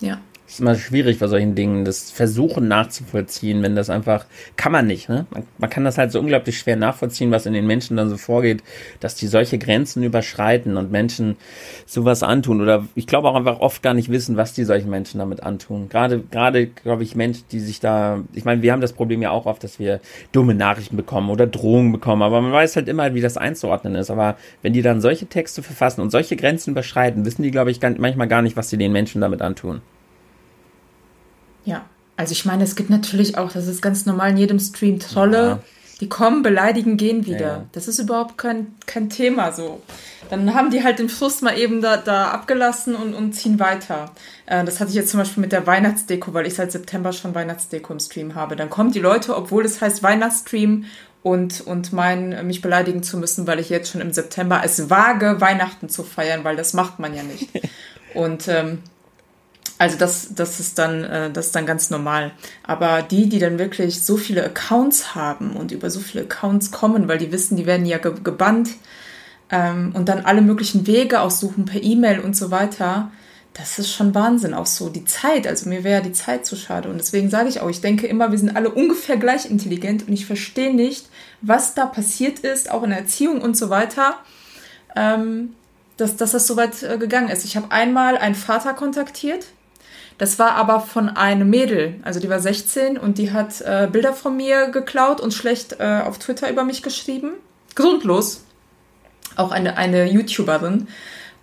Ja ist immer schwierig bei solchen Dingen, das Versuchen nachzuvollziehen, wenn das einfach, kann man nicht, ne? Man, man, kann das halt so unglaublich schwer nachvollziehen, was in den Menschen dann so vorgeht, dass die solche Grenzen überschreiten und Menschen sowas antun oder ich glaube auch einfach oft gar nicht wissen, was die solchen Menschen damit antun. Gerade, gerade, glaube ich, Menschen, die sich da, ich meine, wir haben das Problem ja auch oft, dass wir dumme Nachrichten bekommen oder Drohungen bekommen, aber man weiß halt immer, wie das einzuordnen ist. Aber wenn die dann solche Texte verfassen und solche Grenzen überschreiten, wissen die, glaube ich, manchmal gar nicht, was sie den Menschen damit antun. Ja, also ich meine, es gibt natürlich auch, das ist ganz normal in jedem Stream Trolle. Ja. Die kommen, beleidigen, gehen wieder. Ja. Das ist überhaupt kein, kein Thema so. Dann haben die halt den Frust mal eben da, da abgelassen und, und ziehen weiter. Äh, das hatte ich jetzt zum Beispiel mit der Weihnachtsdeko, weil ich seit September schon Weihnachtsdeko im Stream habe. Dann kommen die Leute, obwohl es heißt Weihnachtsstream und, und meinen, mich beleidigen zu müssen, weil ich jetzt schon im September es wage, Weihnachten zu feiern, weil das macht man ja nicht. [laughs] Und ähm, also das, das ist dann, äh, das ist dann ganz normal. Aber die, die dann wirklich so viele Accounts haben und über so viele Accounts kommen, weil die wissen, die werden ja ge gebannt ähm, und dann alle möglichen Wege aussuchen per E-Mail und so weiter, das ist schon Wahnsinn. Auch so die Zeit, also mir wäre die Zeit zu schade. Und deswegen sage ich auch, ich denke immer, wir sind alle ungefähr gleich intelligent und ich verstehe nicht, was da passiert ist, auch in der Erziehung und so weiter. Ähm, dass, dass das so weit äh, gegangen ist. Ich habe einmal einen Vater kontaktiert, das war aber von einem Mädel, also die war 16 und die hat äh, Bilder von mir geklaut und schlecht äh, auf Twitter über mich geschrieben. Grundlos. Auch eine, eine YouTuberin.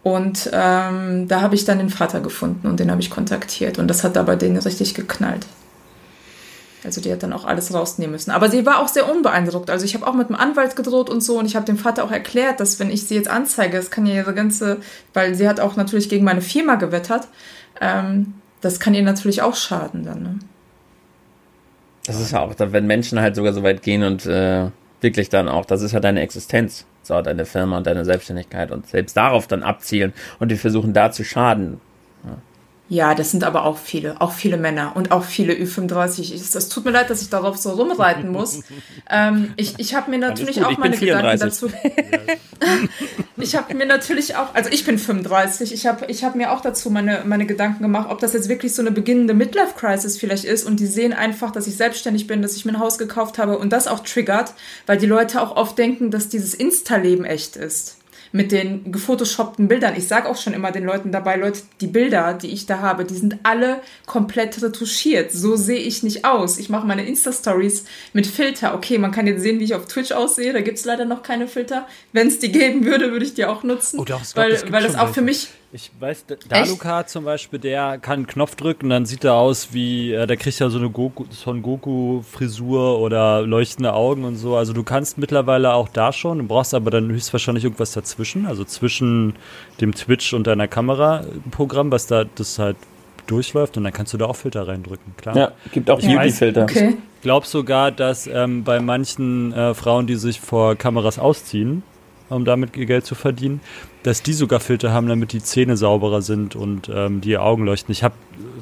Und ähm, da habe ich dann den Vater gefunden und den habe ich kontaktiert. Und das hat da denen richtig geknallt. Also die hat dann auch alles rausnehmen müssen. Aber sie war auch sehr unbeeindruckt. Also ich habe auch mit dem Anwalt gedroht und so und ich habe dem Vater auch erklärt, dass wenn ich sie jetzt anzeige, das kann ja ihre ganze, weil sie hat auch natürlich gegen meine Firma gewettert, ähm, das kann ihr natürlich auch schaden dann. Ne? Das ist ja auch, wenn Menschen halt sogar so weit gehen und äh, wirklich dann auch, das ist ja deine Existenz, so deine Firma und deine Selbstständigkeit und selbst darauf dann abzielen und die versuchen da zu schaden. Ja. Das sind aber auch viele, auch viele Männer und auch viele Ü35. Es tut mir leid, dass ich darauf so rumreiten muss. [laughs] ähm, ich ich habe mir natürlich auch meine Gedanken dazu. [laughs] ich habe mir natürlich auch, also ich bin 35, ich habe ich hab mir auch dazu meine, meine Gedanken gemacht, ob das jetzt wirklich so eine beginnende Midlife-Crisis vielleicht ist und die sehen einfach, dass ich selbstständig bin, dass ich mir ein Haus gekauft habe und das auch triggert, weil die Leute auch oft denken, dass dieses Insta-Leben echt ist mit den gefotoshoppten Bildern. Ich sage auch schon immer den Leuten dabei, Leute, die Bilder, die ich da habe, die sind alle komplett retuschiert. So sehe ich nicht aus. Ich mache meine Insta-Stories mit Filter. Okay, man kann jetzt sehen, wie ich auf Twitch aussehe. Da gibt es leider noch keine Filter. Wenn es die geben würde, würde ich die auch nutzen. Oh, doch, weil, das weil das auch für mich ich weiß, Daluka zum Beispiel, der kann einen Knopf drücken, dann sieht er aus wie, äh, der kriegt ja so eine Goku, Son Goku-Frisur oder leuchtende Augen und so. Also du kannst mittlerweile auch da schon, du brauchst aber dann höchstwahrscheinlich irgendwas dazwischen, also zwischen dem Twitch und deiner Kamera-Programm, was da das halt durchläuft und dann kannst du da auch Filter reindrücken, klar. Ja, gibt auch Beauty-Filter. Okay. Ich glaube sogar, dass ähm, bei manchen äh, Frauen, die sich vor Kameras ausziehen, um damit ihr Geld zu verdienen, dass die sogar Filter haben, damit die Zähne sauberer sind und ähm, die Augen leuchten. Ich habe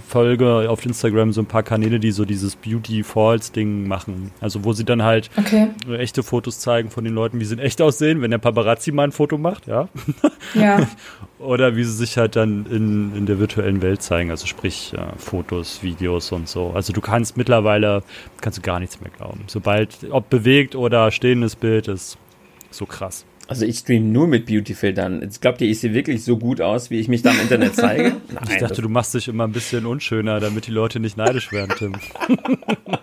Folge auf Instagram so ein paar Kanäle, die so dieses Beauty Falls Ding machen. Also wo sie dann halt okay. echte Fotos zeigen von den Leuten, wie sie in echt aussehen, wenn der Paparazzi mal ein Foto macht, ja. Ja. [laughs] Oder wie sie sich halt dann in, in der virtuellen Welt zeigen, also sprich äh, Fotos, Videos und so. Also du kannst mittlerweile, kannst du gar nichts mehr glauben. Sobald, ob bewegt oder stehendes Bild, ist so krass. Also ich streame nur mit Beauty-Filtern. Jetzt glaubt ihr, ich sehe wirklich so gut aus, wie ich mich da im Internet zeige? [laughs] Nein, ich dachte, du machst dich immer ein bisschen unschöner, damit die Leute nicht neidisch werden, Tim. [laughs]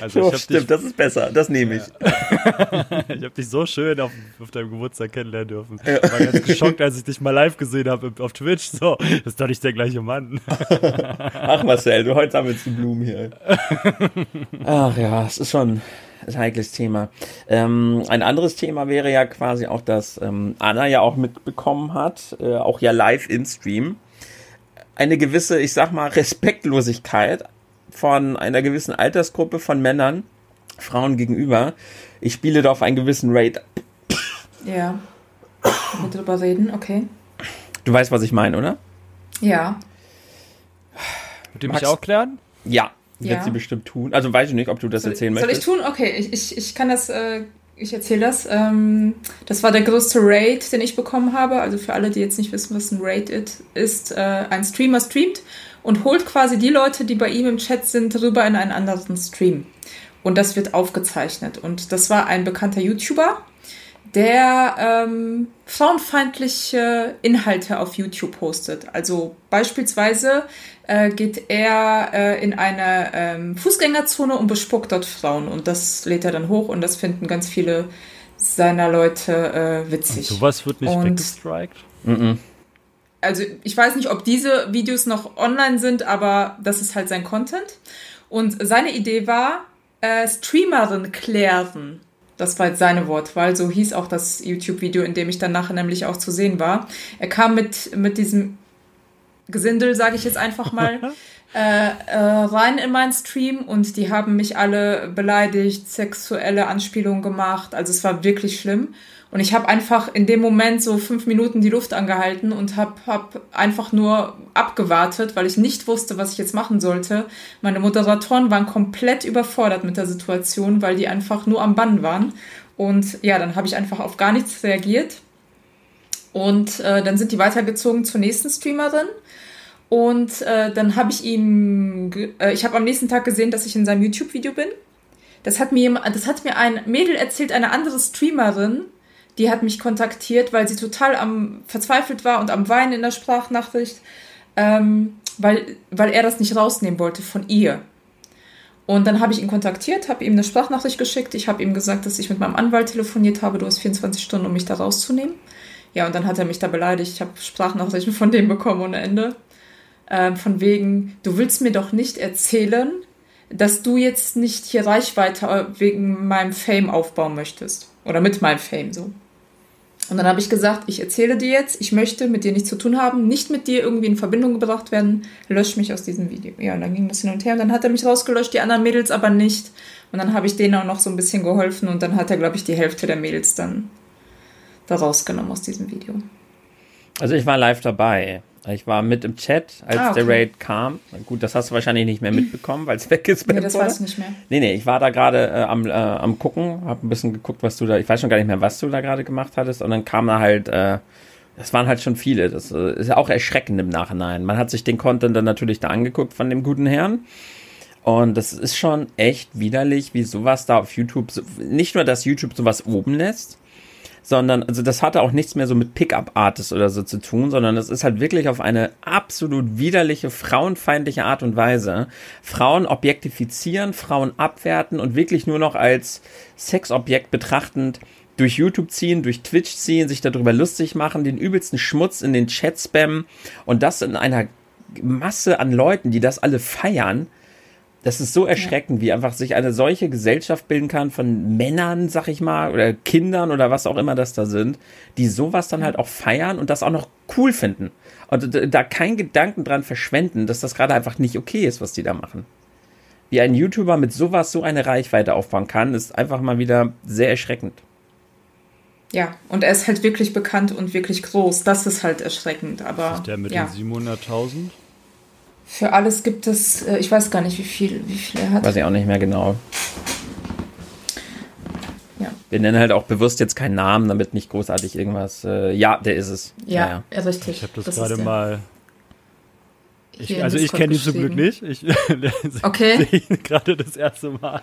also oh, stimmt, dich, das ist besser. Das nehme ich. [laughs] ich habe dich so schön auf, auf, deinem Geburtstag kennenlernen dürfen. Ich war ganz geschockt, als ich dich mal live gesehen habe auf Twitch. So, das ist doch nicht der gleiche Mann. Ach Marcel, du heute sammelst die Blumen hier. Ach ja, es ist schon ist ein heikles Thema. Ähm, ein anderes Thema wäre ja quasi auch, dass ähm, Anna ja auch mitbekommen hat, äh, auch ja live in Stream, eine gewisse, ich sag mal, Respektlosigkeit von einer gewissen Altersgruppe von Männern, Frauen gegenüber. Ich spiele da auf einen gewissen Raid. Ja. Wir drüber reden, okay. Du weißt, was ich meine, oder? Ja. Mit dem ich auch klären? Ja, wird ja. sie bestimmt tun. Also weiß ich nicht, ob du das soll, erzählen soll möchtest. Soll ich tun? Okay, ich, ich, ich kann das, äh, ich erzähle das. Ähm, das war der größte Raid, den ich bekommen habe. Also für alle, die jetzt nicht wissen, was ein Raid ist, äh, ein Streamer streamt und holt quasi die Leute, die bei ihm im Chat sind, rüber in einen anderen Stream. Und das wird aufgezeichnet. Und das war ein bekannter YouTuber, der ähm, frauenfeindliche Inhalte auf YouTube postet. Also beispielsweise äh, geht er äh, in eine ähm, Fußgängerzone und bespuckt dort Frauen. Und das lädt er dann hoch und das finden ganz viele seiner Leute äh, witzig. Und sowas wird nicht und, weggestrikt? -mm. Also ich weiß nicht, ob diese Videos noch online sind, aber das ist halt sein Content. Und seine Idee war, äh, Streamerin klären. Das war jetzt seine Wortwahl. So hieß auch das YouTube-Video, in dem ich dann nachher nämlich auch zu sehen war. Er kam mit, mit diesem Gesindel, sage ich jetzt einfach mal, [laughs] äh, äh, rein in meinen Stream und die haben mich alle beleidigt, sexuelle Anspielungen gemacht. Also es war wirklich schlimm. Und ich habe einfach in dem Moment so fünf Minuten die Luft angehalten und habe hab einfach nur abgewartet, weil ich nicht wusste, was ich jetzt machen sollte. Meine Moderatoren waren komplett überfordert mit der Situation, weil die einfach nur am Bann waren. Und ja, dann habe ich einfach auf gar nichts reagiert. Und äh, dann sind die weitergezogen zur nächsten Streamerin. Und äh, dann habe ich ihm, äh, ich habe am nächsten Tag gesehen, dass ich in seinem YouTube-Video bin. Das hat mir, das hat mir ein Mädel erzählt, eine andere Streamerin, die hat mich kontaktiert, weil sie total am verzweifelt war und am Weinen in der Sprachnachricht, ähm, weil, weil er das nicht rausnehmen wollte von ihr. Und dann habe ich ihn kontaktiert, habe ihm eine Sprachnachricht geschickt. Ich habe ihm gesagt, dass ich mit meinem Anwalt telefoniert habe. Du hast 24 Stunden, um mich da rauszunehmen. Ja, und dann hat er mich da beleidigt. Ich habe Sprachnachrichten von dem bekommen ohne Ende. Ähm, von wegen, du willst mir doch nicht erzählen, dass du jetzt nicht hier Reichweite wegen meinem Fame aufbauen möchtest. Oder mit meinem Fame so. Und dann habe ich gesagt, ich erzähle dir jetzt, ich möchte mit dir nichts zu tun haben, nicht mit dir irgendwie in Verbindung gebracht werden, lösch mich aus diesem Video. Ja, und dann ging das hin und her und dann hat er mich rausgelöscht, die anderen Mädels aber nicht. Und dann habe ich denen auch noch so ein bisschen geholfen und dann hat er, glaube ich, die Hälfte der Mädels dann da rausgenommen aus diesem Video. Also ich war live dabei. Ich war mit im Chat, als ah, okay. der Raid kam. Gut, das hast du wahrscheinlich nicht mehr mitbekommen, weil es weg ist. Nee, das weiß ich nicht mehr. Nee, nee, ich war da gerade äh, am, äh, am gucken, hab ein bisschen geguckt, was du da, ich weiß schon gar nicht mehr, was du da gerade gemacht hattest. Und dann kam da halt, äh, das waren halt schon viele. Das äh, ist ja auch erschreckend im Nachhinein. Man hat sich den Content dann natürlich da angeguckt von dem guten Herrn. Und das ist schon echt widerlich, wie sowas da auf YouTube, nicht nur, dass YouTube sowas oben lässt, sondern also das hatte auch nichts mehr so mit Pickup-Artists oder so zu tun, sondern es ist halt wirklich auf eine absolut widerliche, frauenfeindliche Art und Weise. Frauen objektifizieren, Frauen abwerten und wirklich nur noch als Sexobjekt betrachtend durch YouTube ziehen, durch Twitch ziehen, sich darüber lustig machen, den übelsten Schmutz in den Chat spammen und das in einer Masse an Leuten, die das alle feiern, das ist so erschreckend, wie einfach sich eine solche Gesellschaft bilden kann von Männern, sag ich mal, oder Kindern oder was auch immer das da sind, die sowas dann halt auch feiern und das auch noch cool finden. Und da keinen Gedanken dran verschwenden, dass das gerade einfach nicht okay ist, was die da machen. Wie ein YouTuber mit sowas so eine Reichweite aufbauen kann, ist einfach mal wieder sehr erschreckend. Ja, und er ist halt wirklich bekannt und wirklich groß. Das ist halt erschreckend. Aber, ist der mit ja. den 700.000? Für alles gibt es, äh, ich weiß gar nicht, wie viel, wie viel er hat. Weiß ich auch nicht mehr genau. Ja. Wir nennen halt auch bewusst jetzt keinen Namen, damit nicht großartig irgendwas. Äh, ja, der ist es. Ja, ja. richtig. Ich habe das, das gerade mal ich, also ich kenne ihn zum Glück nicht. Ich [laughs] okay. [laughs] sehe ihn gerade das erste Mal.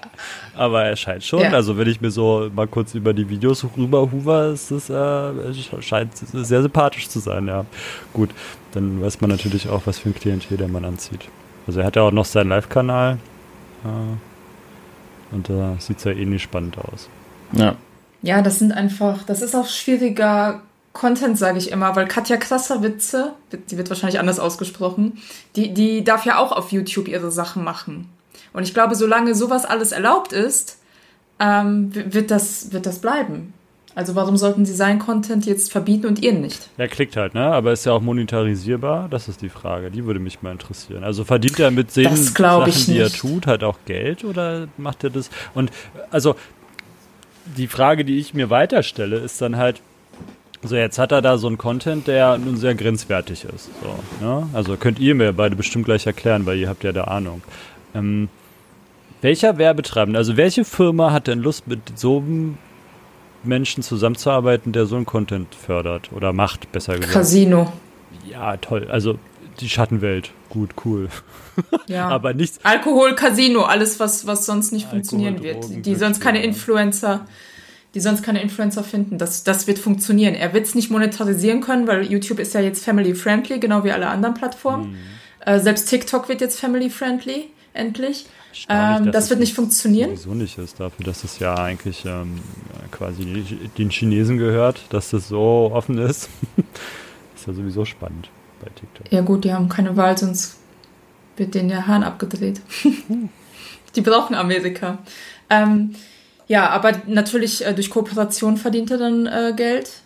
Aber er scheint schon. Ja. Also wenn ich mir so mal kurz über die Videos rüber huver, ist es äh, scheint sehr sympathisch zu sein, ja. Gut, dann weiß man natürlich auch, was für ein Klientel der Mann anzieht. Also er hat ja auch noch seinen Live-Kanal. Äh, und da sieht es ja ähnlich spannend aus. Ja. Ja, das sind einfach, das ist auch schwieriger Content, sage ich immer, weil Katja Krasserwitze, die wird wahrscheinlich anders ausgesprochen, die, die darf ja auch auf YouTube ihre Sachen machen. Und ich glaube, solange sowas alles erlaubt ist, ähm, wird, das, wird das bleiben. Also warum sollten sie seinen Content jetzt verbieten und ihren nicht? Er klickt halt, ne? Aber ist ja auch monetarisierbar? Das ist die Frage. Die würde mich mal interessieren. Also verdient er mit den Sachen, die er tut, halt auch Geld oder macht er das? Und also die Frage, die ich mir weiterstelle, ist dann halt, so, jetzt hat er da so einen Content, der nun sehr grenzwertig ist. So, ne? Also könnt ihr mir beide bestimmt gleich erklären, weil ihr habt ja da Ahnung. Ähm, welcher Werbetreibende, also welche Firma hat denn Lust, mit so einem Menschen zusammenzuarbeiten, der so einen Content fördert oder macht, besser gesagt? Casino. Ja, toll. Also die Schattenwelt. Gut, cool. [laughs] Ja. Aber nichts. Alkohol, Casino, alles, was, was sonst nicht Alkohol, funktionieren Drogen, wird. Die sonst keine Influencer die sonst keine Influencer finden. Das, das wird funktionieren. Er wird es nicht monetarisieren können, weil YouTube ist ja jetzt family-friendly, genau wie alle anderen Plattformen. Mhm. Äh, selbst TikTok wird jetzt family-friendly, endlich. Ähm, das wird nicht funktionieren. Wieso nicht ist dafür, dass es ja eigentlich ähm, quasi den Chinesen gehört, dass das so offen ist. [laughs] ist ja sowieso spannend bei TikTok. Ja gut, die haben keine Wahl, sonst wird denen der Hahn abgedreht. [laughs] Die brauchen Amerika. Ähm, ja, aber natürlich äh, durch Kooperation verdient er dann äh, Geld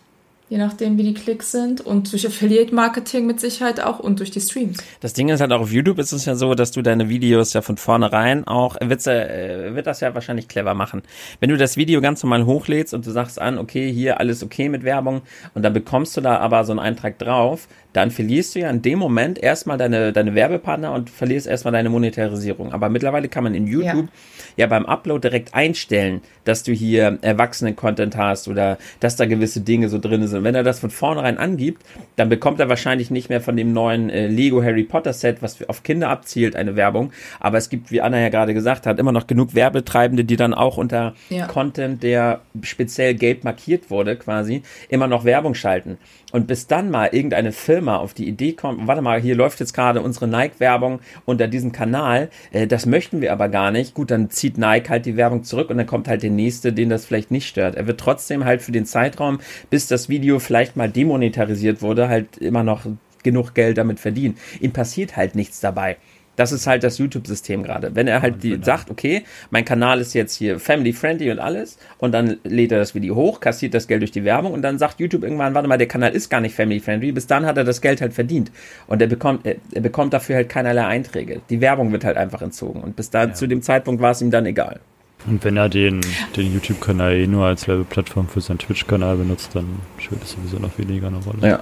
je nachdem, wie die Klicks sind und durch Affiliate-Marketing mit Sicherheit auch und durch die Streams. Das Ding ist halt auch auf YouTube ist es ja so, dass du deine Videos ja von vornherein auch, äh, wird das ja wahrscheinlich clever machen. Wenn du das Video ganz normal hochlädst und du sagst an, okay, hier alles okay mit Werbung und dann bekommst du da aber so einen Eintrag drauf, dann verlierst du ja in dem Moment erstmal deine, deine Werbepartner und verlierst erstmal deine Monetarisierung. Aber mittlerweile kann man in YouTube ja. ja beim Upload direkt einstellen, dass du hier Erwachsenen-Content hast oder dass da gewisse Dinge so drin sind. Wenn er das von vornherein angibt, dann bekommt er wahrscheinlich nicht mehr von dem neuen äh, Lego Harry Potter Set, was auf Kinder abzielt, eine Werbung. Aber es gibt, wie Anna ja gerade gesagt hat, immer noch genug Werbetreibende, die dann auch unter ja. Content, der speziell gelb markiert wurde, quasi, immer noch Werbung schalten. Und bis dann mal irgendeine Firma auf die Idee kommt, warte mal, hier läuft jetzt gerade unsere Nike-Werbung unter diesem Kanal, äh, das möchten wir aber gar nicht. Gut, dann zieht Nike halt die Werbung zurück und dann kommt halt der nächste, den das vielleicht nicht stört. Er wird trotzdem halt für den Zeitraum, bis das Video vielleicht mal demonetarisiert wurde, halt immer noch genug Geld damit verdienen. Ihm passiert halt nichts dabei. Das ist halt das YouTube-System gerade. Wenn er halt die, sagt, okay, mein Kanal ist jetzt hier family-friendly und alles, und dann lädt er das Video hoch, kassiert das Geld durch die Werbung und dann sagt YouTube irgendwann, warte mal, der Kanal ist gar nicht family-friendly. Bis dann hat er das Geld halt verdient. Und er bekommt, er, er bekommt dafür halt keinerlei Einträge. Die Werbung wird halt einfach entzogen. Und bis da, ja. zu dem Zeitpunkt war es ihm dann egal. Und wenn er den, den YouTube-Kanal eh nur als Werbeplattform für seinen Twitch-Kanal benutzt, dann spielt es sowieso noch weniger eine Rolle. Ja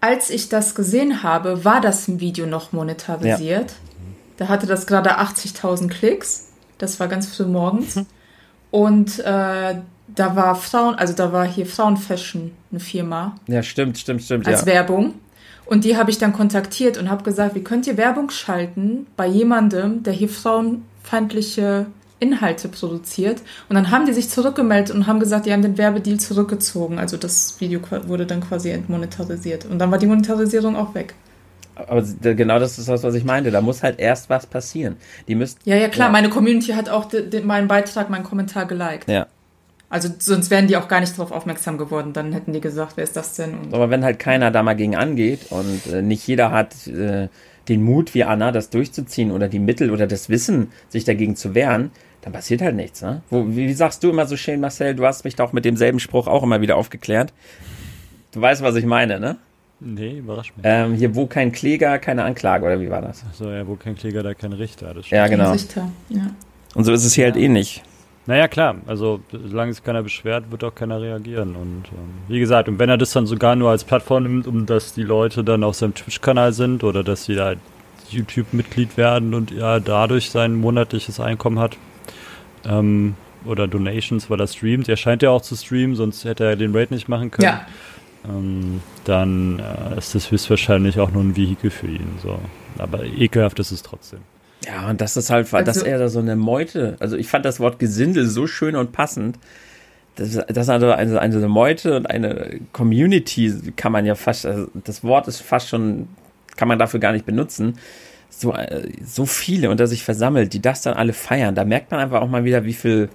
als ich das gesehen habe, war das Video noch monetarisiert. Ja. Da hatte das gerade 80.000 Klicks. Das war ganz früh morgens. Mhm. Und äh, da war Frauen, also da war hier Frauenfashion, eine Firma. Ja, stimmt, stimmt, stimmt. Als ja. Werbung. Und die habe ich dann kontaktiert und habe gesagt, wie könnt ihr Werbung schalten bei jemandem, der hier frauenfeindliche Inhalte produziert. Und dann haben die sich zurückgemeldet und haben gesagt, die haben den Werbedeal zurückgezogen. Also das Video wurde dann quasi entmonetarisiert. Und dann war die Monetarisierung auch weg. Aber genau das ist das, was ich meinte. Da muss halt erst was passieren. Die müssen. Ja, ja, klar. Ja. Meine Community hat auch de, de, meinen Beitrag, meinen Kommentar geliked. Ja. Also sonst wären die auch gar nicht darauf aufmerksam geworden. Dann hätten die gesagt, wer ist das denn? Und Aber wenn halt keiner da mal gegen angeht und äh, nicht jeder hat äh, den Mut wie Anna, das durchzuziehen oder die Mittel oder das Wissen, sich dagegen zu wehren, dann passiert halt nichts, ne? Wo, wie, wie sagst du immer so schön, Marcel, du hast mich doch mit demselben Spruch auch immer wieder aufgeklärt. Du weißt, was ich meine, ne? Nee, überrascht mich. Ähm, hier, wo kein Kläger, keine Anklage, oder wie war das? Achso, ja, wo kein Kläger, da kein Richter. Das ja, genau. Richter, ja. Und so ist es hier halt ja. halt ähnlich. Naja, klar, also solange sich keiner beschwert, wird auch keiner reagieren. Und ähm, wie gesagt, und wenn er das dann sogar nur als Plattform nimmt, um dass die Leute dann auf seinem Twitch-Kanal sind oder dass sie da YouTube-Mitglied werden und ja dadurch sein monatliches Einkommen hat, ähm, oder Donations, weil er streamt. Er scheint ja auch zu streamen, sonst hätte er den Raid nicht machen können. Ja. Ähm, dann äh, ist das höchstwahrscheinlich auch nur ein Vehikel für ihn. So. Aber ekelhaft ist es trotzdem. Ja, und das ist halt, also, dass er da so eine Meute, also ich fand das Wort Gesindel so schön und passend. Das, das ist also eine, eine Meute und eine Community kann man ja fast, also das Wort ist fast schon, kann man dafür gar nicht benutzen so, äh, so viele unter sich versammelt, die das dann alle feiern. Da merkt man einfach auch mal wieder, wie viel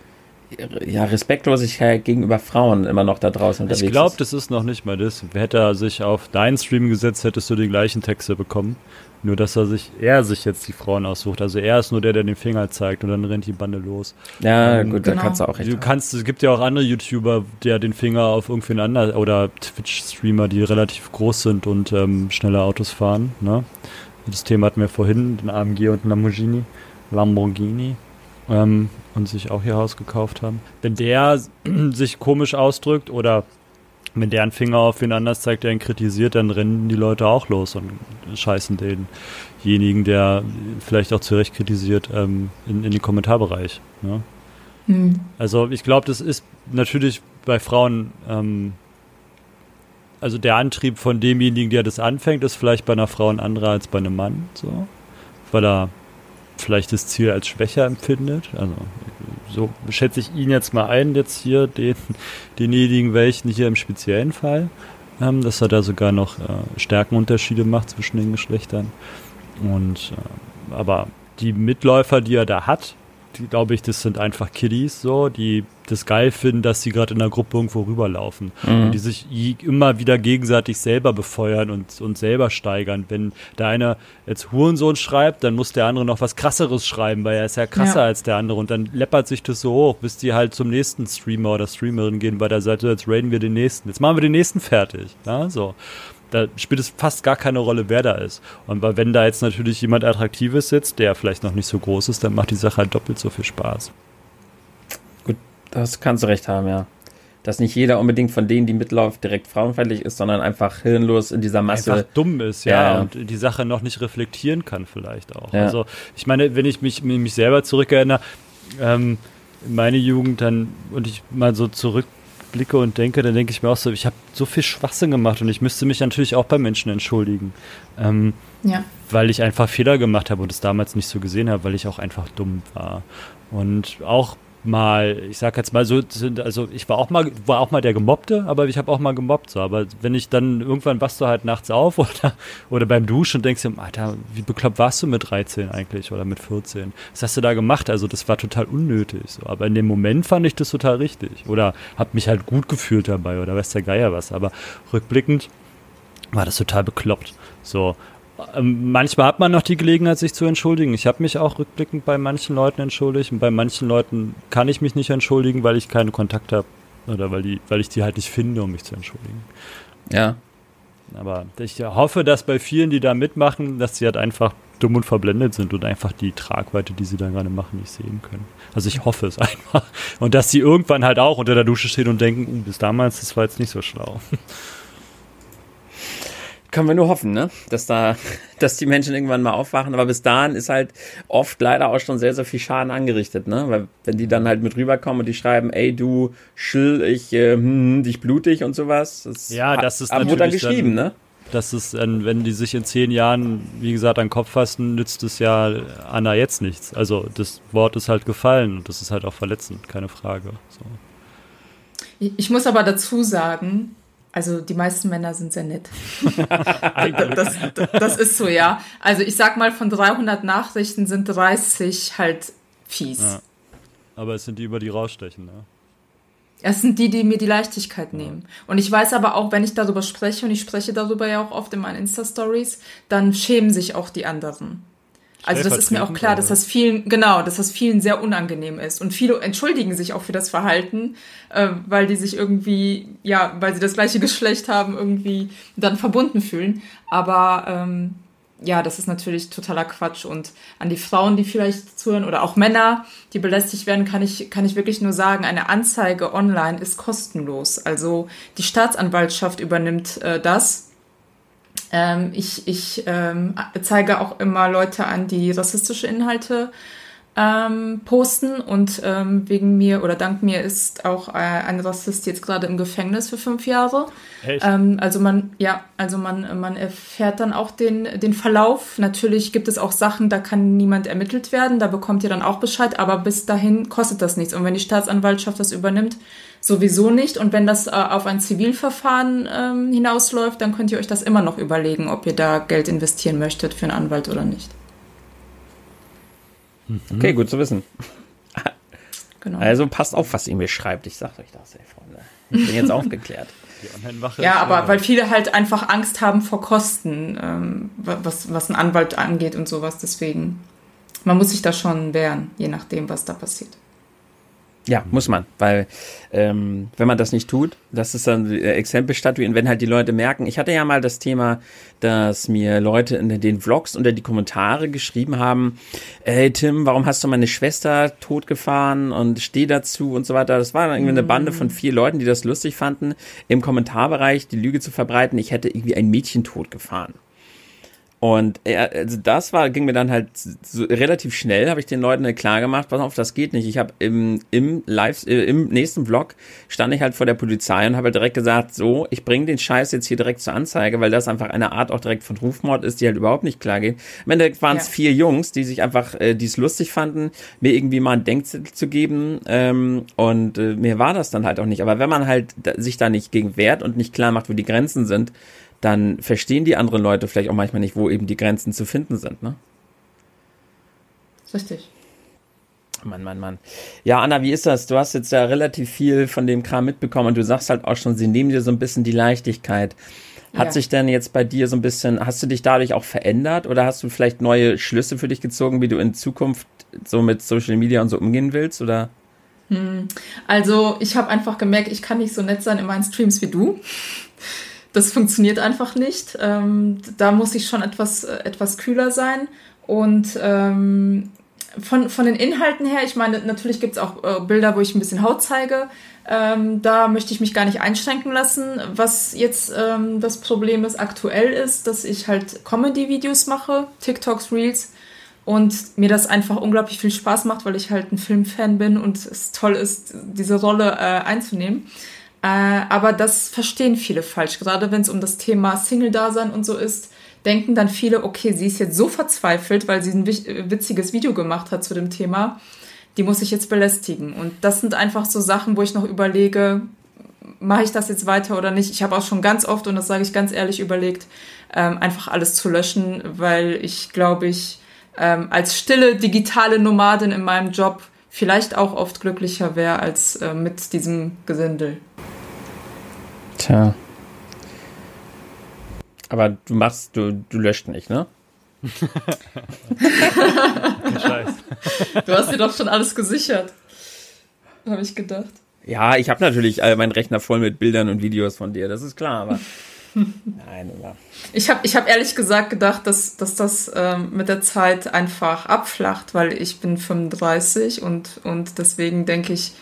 ja, Respektlosigkeit gegenüber Frauen immer noch da draußen unterwegs ist. Ich glaube, das ist noch nicht mal das. Hätte er sich auf deinen Stream gesetzt, hättest du die gleichen Texte bekommen. Nur, dass er sich, er sich jetzt die Frauen aussucht. Also er ist nur der, der den Finger zeigt und dann rennt die Bande los. Ja, ähm, gut, genau. da kannst du auch recht. Du kannst, es gibt ja auch andere YouTuber, der den Finger auf irgendwen anderen oder Twitch-Streamer, die relativ groß sind und ähm, schnelle Autos fahren, ne? Das Thema hatten wir vorhin, den AMG und Lamborghini. Lamborghini. Ähm, und sich auch ihr Haus gekauft haben. Wenn der [clears throat] sich komisch ausdrückt oder wenn der einen Finger auf wen anders zeigt, der ihn kritisiert, dann rennen die Leute auch los und scheißen denjenigen, der vielleicht auch zu Recht kritisiert, ähm, in, in den Kommentarbereich. Ne? Hm. Also ich glaube, das ist natürlich bei Frauen ähm, also der Antrieb von demjenigen, der das anfängt, ist vielleicht bei einer Frau ein anderer als bei einem Mann, so, weil er vielleicht das Ziel als schwächer empfindet. Also so schätze ich ihn jetzt mal ein, jetzt hier den, denjenigen welchen hier im speziellen Fall, ähm, dass er da sogar noch äh, Stärkenunterschiede macht zwischen den Geschlechtern. Und äh, aber die Mitläufer, die er da hat, glaube ich, das sind einfach Kiddies so, die das geil finden, dass sie gerade in der Gruppe irgendwo rüberlaufen. Mhm. Und die sich immer wieder gegenseitig selber befeuern und, und selber steigern. Wenn der eine jetzt Hurensohn schreibt, dann muss der andere noch was krasseres schreiben, weil er ist ja krasser ja. als der andere. Und dann läppert sich das so hoch, bis die halt zum nächsten Streamer oder Streamerin gehen bei der Seite, jetzt raiden wir den nächsten. Jetzt machen wir den nächsten fertig. Ja, so da spielt es fast gar keine Rolle, wer da ist. Und wenn da jetzt natürlich jemand Attraktives sitzt, der vielleicht noch nicht so groß ist, dann macht die Sache halt doppelt so viel Spaß. Das kannst du recht haben, ja. Dass nicht jeder unbedingt von denen, die mitlaufen, direkt frauenfeindlich ist, sondern einfach hirnlos in dieser Masse. Einfach dumm ist, ja, ja. und die Sache noch nicht reflektieren kann, vielleicht auch. Ja. Also, ich meine, wenn ich mich, mich selber zurückerinnere, ähm, meine Jugend dann und ich mal so zurück blicke und denke, dann denke ich mir auch so, ich habe so viel Schwachsinn gemacht und ich müsste mich natürlich auch bei Menschen entschuldigen. Ähm, ja. Weil ich einfach Fehler gemacht habe und es damals nicht so gesehen habe, weil ich auch einfach dumm war. Und auch mal, ich sag jetzt mal so, also ich war auch mal, war auch mal der Gemobbte, aber ich habe auch mal gemobbt so. Aber wenn ich dann irgendwann wachst du halt nachts auf [laughs] oder, oder beim Duschen und denkst dir, Alter, wie bekloppt warst du mit 13 eigentlich oder mit 14? Was hast du da gemacht? Also das war total unnötig. So. Aber in dem Moment fand ich das total richtig. Oder habe mich halt gut gefühlt dabei oder weiß der Geier was. Aber rückblickend war das total bekloppt. So. Ähm, manchmal hat man noch die Gelegenheit, sich zu entschuldigen. Ich habe mich auch rückblickend bei manchen Leuten entschuldigt und bei manchen Leuten kann ich mich nicht entschuldigen, weil ich keinen Kontakt habe oder weil, die, weil ich die halt nicht finde, um mich zu entschuldigen. Ja. Aber ich hoffe, dass bei vielen, die da mitmachen, dass sie halt einfach dumm und verblendet sind und einfach die Tragweite, die sie da gerade machen, nicht sehen können. Also ich hoffe es [laughs] einfach. Und dass sie irgendwann halt auch unter der Dusche stehen und denken, uh, bis damals, das war jetzt nicht so schlau. Können wir nur hoffen, ne? Dass da, [laughs] dass die Menschen irgendwann mal aufwachen. Aber bis dahin ist halt oft leider auch schon sehr, sehr viel Schaden angerichtet, ne? Weil wenn die dann halt mit rüberkommen und die schreiben, ey du Schill, ich äh, hm, hm dich blutig und sowas. Das ja, das ist natürlich dann geschrieben, dann, ne? Das ist, wenn die sich in zehn Jahren, wie gesagt, an den Kopf fassen, nützt es ja Anna jetzt nichts. Also das Wort ist halt gefallen und das ist halt auch verletzend, keine Frage. So. Ich muss aber dazu sagen, also die meisten Männer sind sehr nett. [laughs] das, das, ist so, ja. Also ich sag mal, von 300 Nachrichten sind 30 halt fies. Ja. Aber es sind die, über die rausstechen, ne? Es sind die, die mir die Leichtigkeit nehmen. Und ich weiß aber auch, wenn ich darüber spreche, und ich spreche darüber ja auch oft in meinen Insta-Stories, dann schämen sich auch die anderen. Also das ist mir auch klar, dass das vielen, genau, dass das vielen sehr unangenehm ist. Und viele entschuldigen sich auch für das Verhalten, äh, weil die sich irgendwie, ja, weil sie das gleiche [laughs] Geschlecht haben, irgendwie dann verbunden fühlen. Aber ähm, ja, das ist natürlich totaler Quatsch. Und an die Frauen, die vielleicht zuhören, oder auch Männer, die belästigt werden, kann ich, kann ich wirklich nur sagen, eine Anzeige online ist kostenlos. Also die Staatsanwaltschaft übernimmt äh, das ähm, ich ich ähm, zeige auch immer Leute an, die rassistische Inhalte ähm, posten und ähm, wegen mir oder dank mir ist auch äh, ein Rassist jetzt gerade im Gefängnis für fünf Jahre. Ähm, also man, ja, also man, man erfährt dann auch den, den Verlauf. Natürlich gibt es auch Sachen, da kann niemand ermittelt werden, da bekommt ihr dann auch Bescheid, aber bis dahin kostet das nichts. Und wenn die Staatsanwaltschaft das übernimmt, sowieso nicht. Und wenn das äh, auf ein Zivilverfahren ähm, hinausläuft, dann könnt ihr euch das immer noch überlegen, ob ihr da Geld investieren möchtet für einen Anwalt oder nicht. Mhm. Okay, gut zu wissen. [laughs] Genau. Also passt auf, was ihr mir schreibt. Ich sag euch das, ey, Freunde. Ich bin jetzt aufgeklärt. [laughs] ja, aber weil viele halt einfach Angst haben vor Kosten, ähm, was, was ein Anwalt angeht und sowas. Deswegen, man muss sich da schon wehren, je nachdem, was da passiert. Ja, muss man, weil ähm, wenn man das nicht tut, das ist dann äh, Exempel statuieren, wenn halt die Leute merken, ich hatte ja mal das Thema, dass mir Leute in den Vlogs unter die Kommentare geschrieben haben, hey Tim, warum hast du meine Schwester totgefahren und steh dazu und so weiter. Das war dann irgendwie eine Bande von vier Leuten, die das lustig fanden, im Kommentarbereich die Lüge zu verbreiten, ich hätte irgendwie ein Mädchen totgefahren. Und er, also das war, ging mir dann halt so relativ schnell, habe ich den Leuten halt klar gemacht, pass auf, das geht nicht. Ich habe im, im Live, äh, im nächsten Vlog stand ich halt vor der Polizei und habe halt direkt gesagt, so, ich bringe den Scheiß jetzt hier direkt zur Anzeige, weil das einfach eine Art auch direkt von Rufmord ist, die halt überhaupt nicht klar geht. Am Ende waren es ja. vier Jungs, die sich einfach, äh, die es lustig fanden, mir irgendwie mal einen Denkzettel zu geben. Ähm, und äh, mir war das dann halt auch nicht. Aber wenn man halt sich da nicht gegen wehrt und nicht klar macht, wo die Grenzen sind, dann verstehen die anderen Leute vielleicht auch manchmal nicht, wo eben die Grenzen zu finden sind, ne? Richtig. Mann, Mann, Mann. Ja, Anna, wie ist das? Du hast jetzt ja relativ viel von dem Kram mitbekommen und du sagst halt auch schon, sie nehmen dir so ein bisschen die Leichtigkeit. Hat ja. sich denn jetzt bei dir so ein bisschen, hast du dich dadurch auch verändert oder hast du vielleicht neue Schlüsse für dich gezogen, wie du in Zukunft so mit Social Media und so umgehen willst oder? Hm. Also ich habe einfach gemerkt, ich kann nicht so nett sein in meinen Streams wie du. Das funktioniert einfach nicht. Ähm, da muss ich schon etwas, äh, etwas kühler sein. Und ähm, von, von den Inhalten her, ich meine, natürlich gibt es auch äh, Bilder, wo ich ein bisschen Haut zeige. Ähm, da möchte ich mich gar nicht einschränken lassen. Was jetzt ähm, das Problem ist, aktuell ist, dass ich halt Comedy-Videos mache, TikToks, Reels und mir das einfach unglaublich viel Spaß macht, weil ich halt ein Filmfan bin und es toll ist, diese Rolle äh, einzunehmen. Äh, aber das verstehen viele falsch, gerade wenn es um das Thema Single-Dasein und so ist denken dann viele, okay, sie ist jetzt so verzweifelt, weil sie ein witziges Video gemacht hat zu dem Thema, die muss ich jetzt belästigen. Und das sind einfach so Sachen, wo ich noch überlege, mache ich das jetzt weiter oder nicht? Ich habe auch schon ganz oft, und das sage ich ganz ehrlich, überlegt, ähm, einfach alles zu löschen, weil ich glaube ich ähm, als stille digitale Nomadin in meinem Job vielleicht auch oft glücklicher wäre als äh, mit diesem Gesindel. Tja. Aber du machst, du, du löscht nicht, ne? Scheiß. Du hast dir doch schon alles gesichert. Habe ich gedacht. Ja, ich habe natürlich äh, meinen Rechner voll mit Bildern und Videos von dir, das ist klar, aber. [laughs] Nein, oder? Ich habe ich hab ehrlich gesagt gedacht, dass, dass das ähm, mit der Zeit einfach abflacht, weil ich bin 35 und, und deswegen denke ich,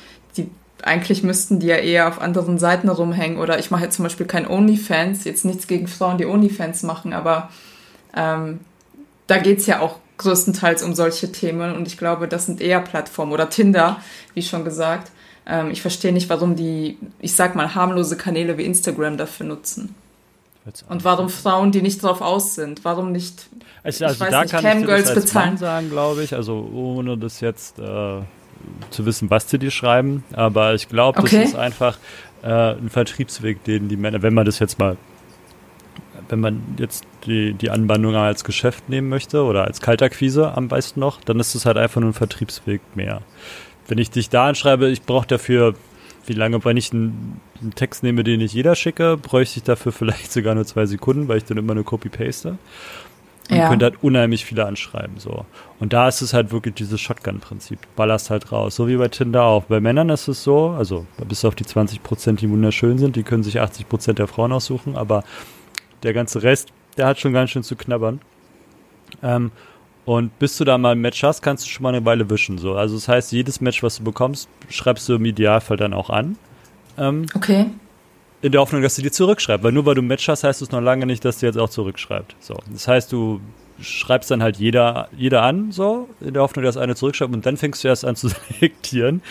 eigentlich müssten die ja eher auf anderen Seiten rumhängen. Oder ich mache jetzt zum Beispiel kein OnlyFans, jetzt nichts gegen Frauen, die OnlyFans machen, aber ähm, da es ja auch größtenteils um solche Themen und ich glaube, das sind eher Plattformen oder Tinder, wie schon gesagt. Ähm, ich verstehe nicht, warum die, ich sag mal, harmlose Kanäle wie Instagram dafür nutzen. Und warum Frauen, die nicht drauf aus sind, warum nicht, also, also ich weiß da nicht, kann Camgirls ich das bezahlen. Mann sagen, glaube ich, also ohne das jetzt äh, zu wissen, was sie dir schreiben, aber ich glaube, okay. das ist einfach äh, ein Vertriebsweg, den die Männer, wenn man das jetzt mal, wenn man jetzt die, die Anbandlung als Geschäft nehmen möchte oder als Kaltakquise am besten noch, dann ist es halt einfach nur ein Vertriebsweg mehr. Wenn ich dich da anschreibe, ich brauche dafür, wie lange, wenn ich einen, einen Text nehme, den nicht jeder schicke, bräuchte ich dafür [laughs] vielleicht sogar nur zwei Sekunden, weil ich dann immer nur Copy-Paste und ja. könnt halt unheimlich viele anschreiben. so. Und da ist es halt wirklich dieses Shotgun-Prinzip. Ballerst halt raus. So wie bei Tinder auch. Bei Männern ist es so, also bis auf die 20 Prozent, die wunderschön sind, die können sich 80 Prozent der Frauen aussuchen, aber der ganze Rest, der hat schon ganz schön zu knabbern. Ähm, und bis du da mal ein Match hast, kannst du schon mal eine Weile wischen. So. Also das heißt, jedes Match, was du bekommst, schreibst du im Idealfall dann auch an. Ähm, okay in der Hoffnung, dass sie dir zurückschreibt. Weil nur weil du ein Match hast, heißt es noch lange nicht, dass sie jetzt auch zurückschreibt. So. Das heißt, du schreibst dann halt jeder, jeder an, so, in der Hoffnung, dass eine zurückschreibt und dann fängst du erst an zu [laughs] selektieren,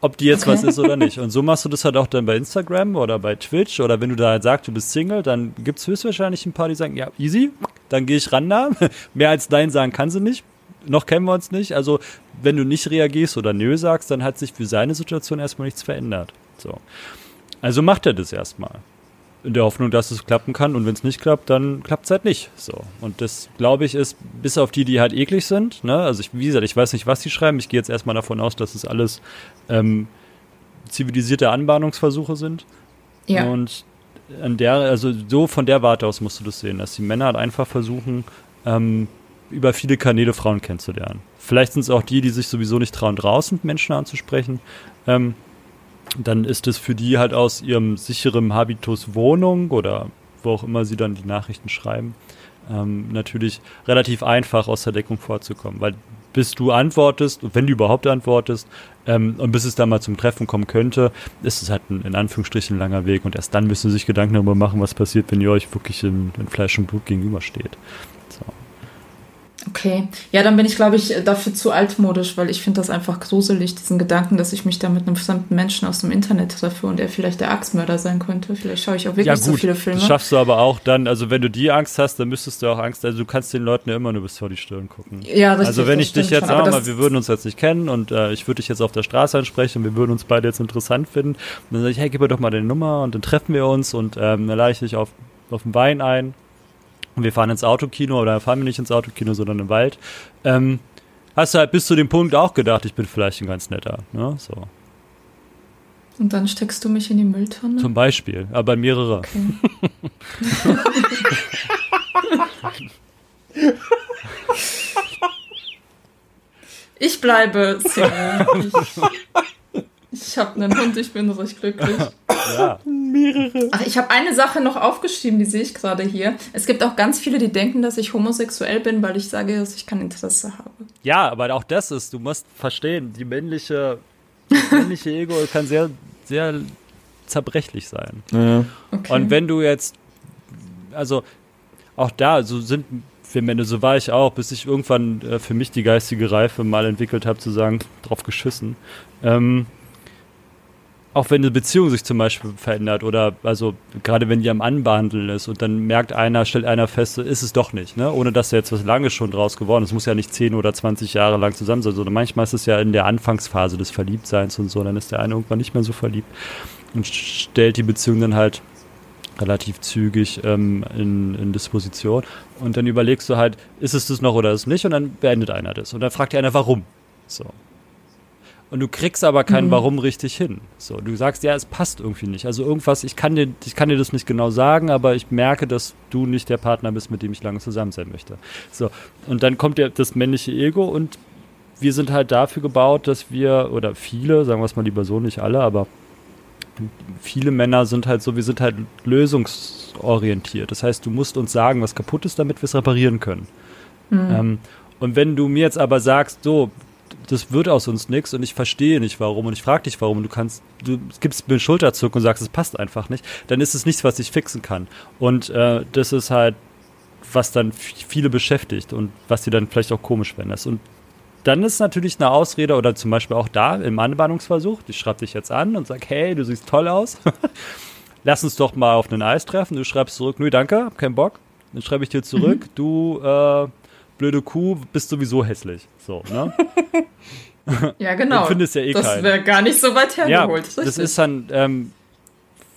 ob die jetzt okay. was ist oder nicht. Und so machst du das halt auch dann bei Instagram oder bei Twitch oder wenn du da halt sagst, du bist Single, dann gibt es höchstwahrscheinlich ein paar, die sagen, ja, easy, dann gehe ich ran da. [laughs] Mehr als Nein sagen kann sie nicht. Noch kennen wir uns nicht. Also, wenn du nicht reagierst oder Nö sagst, dann hat sich für seine Situation erstmal nichts verändert. So. Also macht er das erstmal. In der Hoffnung, dass es klappen kann. Und wenn es nicht klappt, dann klappt es halt nicht. So. Und das, glaube ich, ist, bis auf die, die halt eklig sind, ne? Also ich, wie gesagt, ich weiß nicht, was die schreiben. Ich gehe jetzt erstmal davon aus, dass es alles ähm, zivilisierte Anbahnungsversuche sind. Ja. Und an der, also so von der Warte aus musst du das sehen, dass die Männer halt einfach versuchen, ähm, über viele Kanäle Frauen kennenzulernen. Vielleicht sind es auch die, die sich sowieso nicht trauen, draußen Menschen anzusprechen. Ähm, dann ist es für die halt aus ihrem sicheren Habitus Wohnung oder wo auch immer sie dann die Nachrichten schreiben, ähm, natürlich relativ einfach aus der Deckung vorzukommen. Weil bis du antwortest, wenn du überhaupt antwortest, ähm, und bis es dann mal zum Treffen kommen könnte, ist es halt ein, in Anführungsstrichen langer Weg und erst dann müssen sie sich Gedanken darüber machen, was passiert, wenn ihr euch wirklich in, in Fleisch und Blut gegenübersteht. Okay, ja, dann bin ich, glaube ich, dafür zu altmodisch, weil ich finde das einfach gruselig, diesen Gedanken, dass ich mich da mit einem fremden Menschen aus dem Internet treffe und er vielleicht der Axtmörder sein könnte. Vielleicht schaue ich auch wirklich ja, gut, so viele Filme. Das schaffst du aber auch dann, also wenn du die Angst hast, dann müsstest du auch Angst, also du kannst den Leuten ja immer nur bis vor die Stirn gucken. Ja, richtig. Also wenn ich dich jetzt, sagen wir mal, wir würden uns jetzt nicht kennen und äh, ich würde dich jetzt auf der Straße ansprechen und wir würden uns beide jetzt interessant finden, dann sage ich, hey, gib mir doch mal deine Nummer und dann treffen wir uns und ähm, dann lade ich dich auf, auf den Wein ein wir fahren ins Autokino oder fahren wir nicht ins Autokino, sondern im Wald. Ähm, hast du halt bis zu dem Punkt auch gedacht, ich bin vielleicht ein ganz netter. Ne? So. Und dann steckst du mich in die Mülltonne? Zum Beispiel, aber mehrere. Okay. [laughs] ich bleibe Single. [laughs] Ich, habe einen Hund, ich bin recht glücklich. Ja. Mehrere. Ach, ich habe eine Sache noch aufgeschrieben, die sehe ich gerade hier. Es gibt auch ganz viele, die denken, dass ich homosexuell bin, weil ich sage, dass ich kein Interesse habe. Ja, aber auch das ist, du musst verstehen, die männliche, das männliche Ego kann sehr, sehr zerbrechlich sein. Ja. Okay. Und wenn du jetzt, also auch da, so sind wir Männer, so war ich auch, bis ich irgendwann äh, für mich die geistige Reife mal entwickelt habe, zu sagen, drauf geschissen. Ähm, auch wenn eine Beziehung sich zum Beispiel verändert oder also gerade wenn die am Anbehandeln ist und dann merkt einer, stellt einer fest, ist es doch nicht, ne? Ohne dass da jetzt was Langes schon draus geworden ist. Es muss ja nicht 10 oder 20 Jahre lang zusammen sein, sondern manchmal ist es ja in der Anfangsphase des Verliebtseins und so, dann ist der eine irgendwann nicht mehr so verliebt und stellt die Beziehung dann halt relativ zügig ähm, in, in Disposition. Und dann überlegst du halt, ist es das noch oder ist es nicht? Und dann beendet einer das. Und dann fragt dir einer, warum? So. Und du kriegst aber kein mhm. Warum richtig hin. So, du sagst, ja, es passt irgendwie nicht. Also irgendwas, ich kann dir, ich kann dir das nicht genau sagen, aber ich merke, dass du nicht der Partner bist, mit dem ich lange zusammen sein möchte. So, und dann kommt ja das männliche Ego und wir sind halt dafür gebaut, dass wir, oder viele, sagen wir es mal lieber so, nicht alle, aber viele Männer sind halt so, wir sind halt lösungsorientiert. Das heißt, du musst uns sagen, was kaputt ist, damit wir es reparieren können. Mhm. Ähm, und wenn du mir jetzt aber sagst, so, das wird aus uns nichts und ich verstehe nicht warum und ich frage dich warum und du kannst, du gibst mir einen Schulterzuck und sagst, es passt einfach nicht, dann ist es nichts, was ich fixen kann. Und äh, das ist halt, was dann viele beschäftigt und was dir dann vielleicht auch komisch fändest. Und dann ist natürlich eine Ausrede oder zum Beispiel auch da im Anbahnungsversuch, ich schreibe dich jetzt an und sag, hey, du siehst toll aus. [laughs] Lass uns doch mal auf einen Eis treffen. Du schreibst zurück, nö, danke, hab keinen Bock. Dann schreibe ich dir zurück, mhm. du äh, blöde Kuh, bist sowieso hässlich. So, ne? [laughs] ja, genau. Du findest ja eh Das wäre gar nicht so weit hergeholt. Ja, das ist dann, ähm,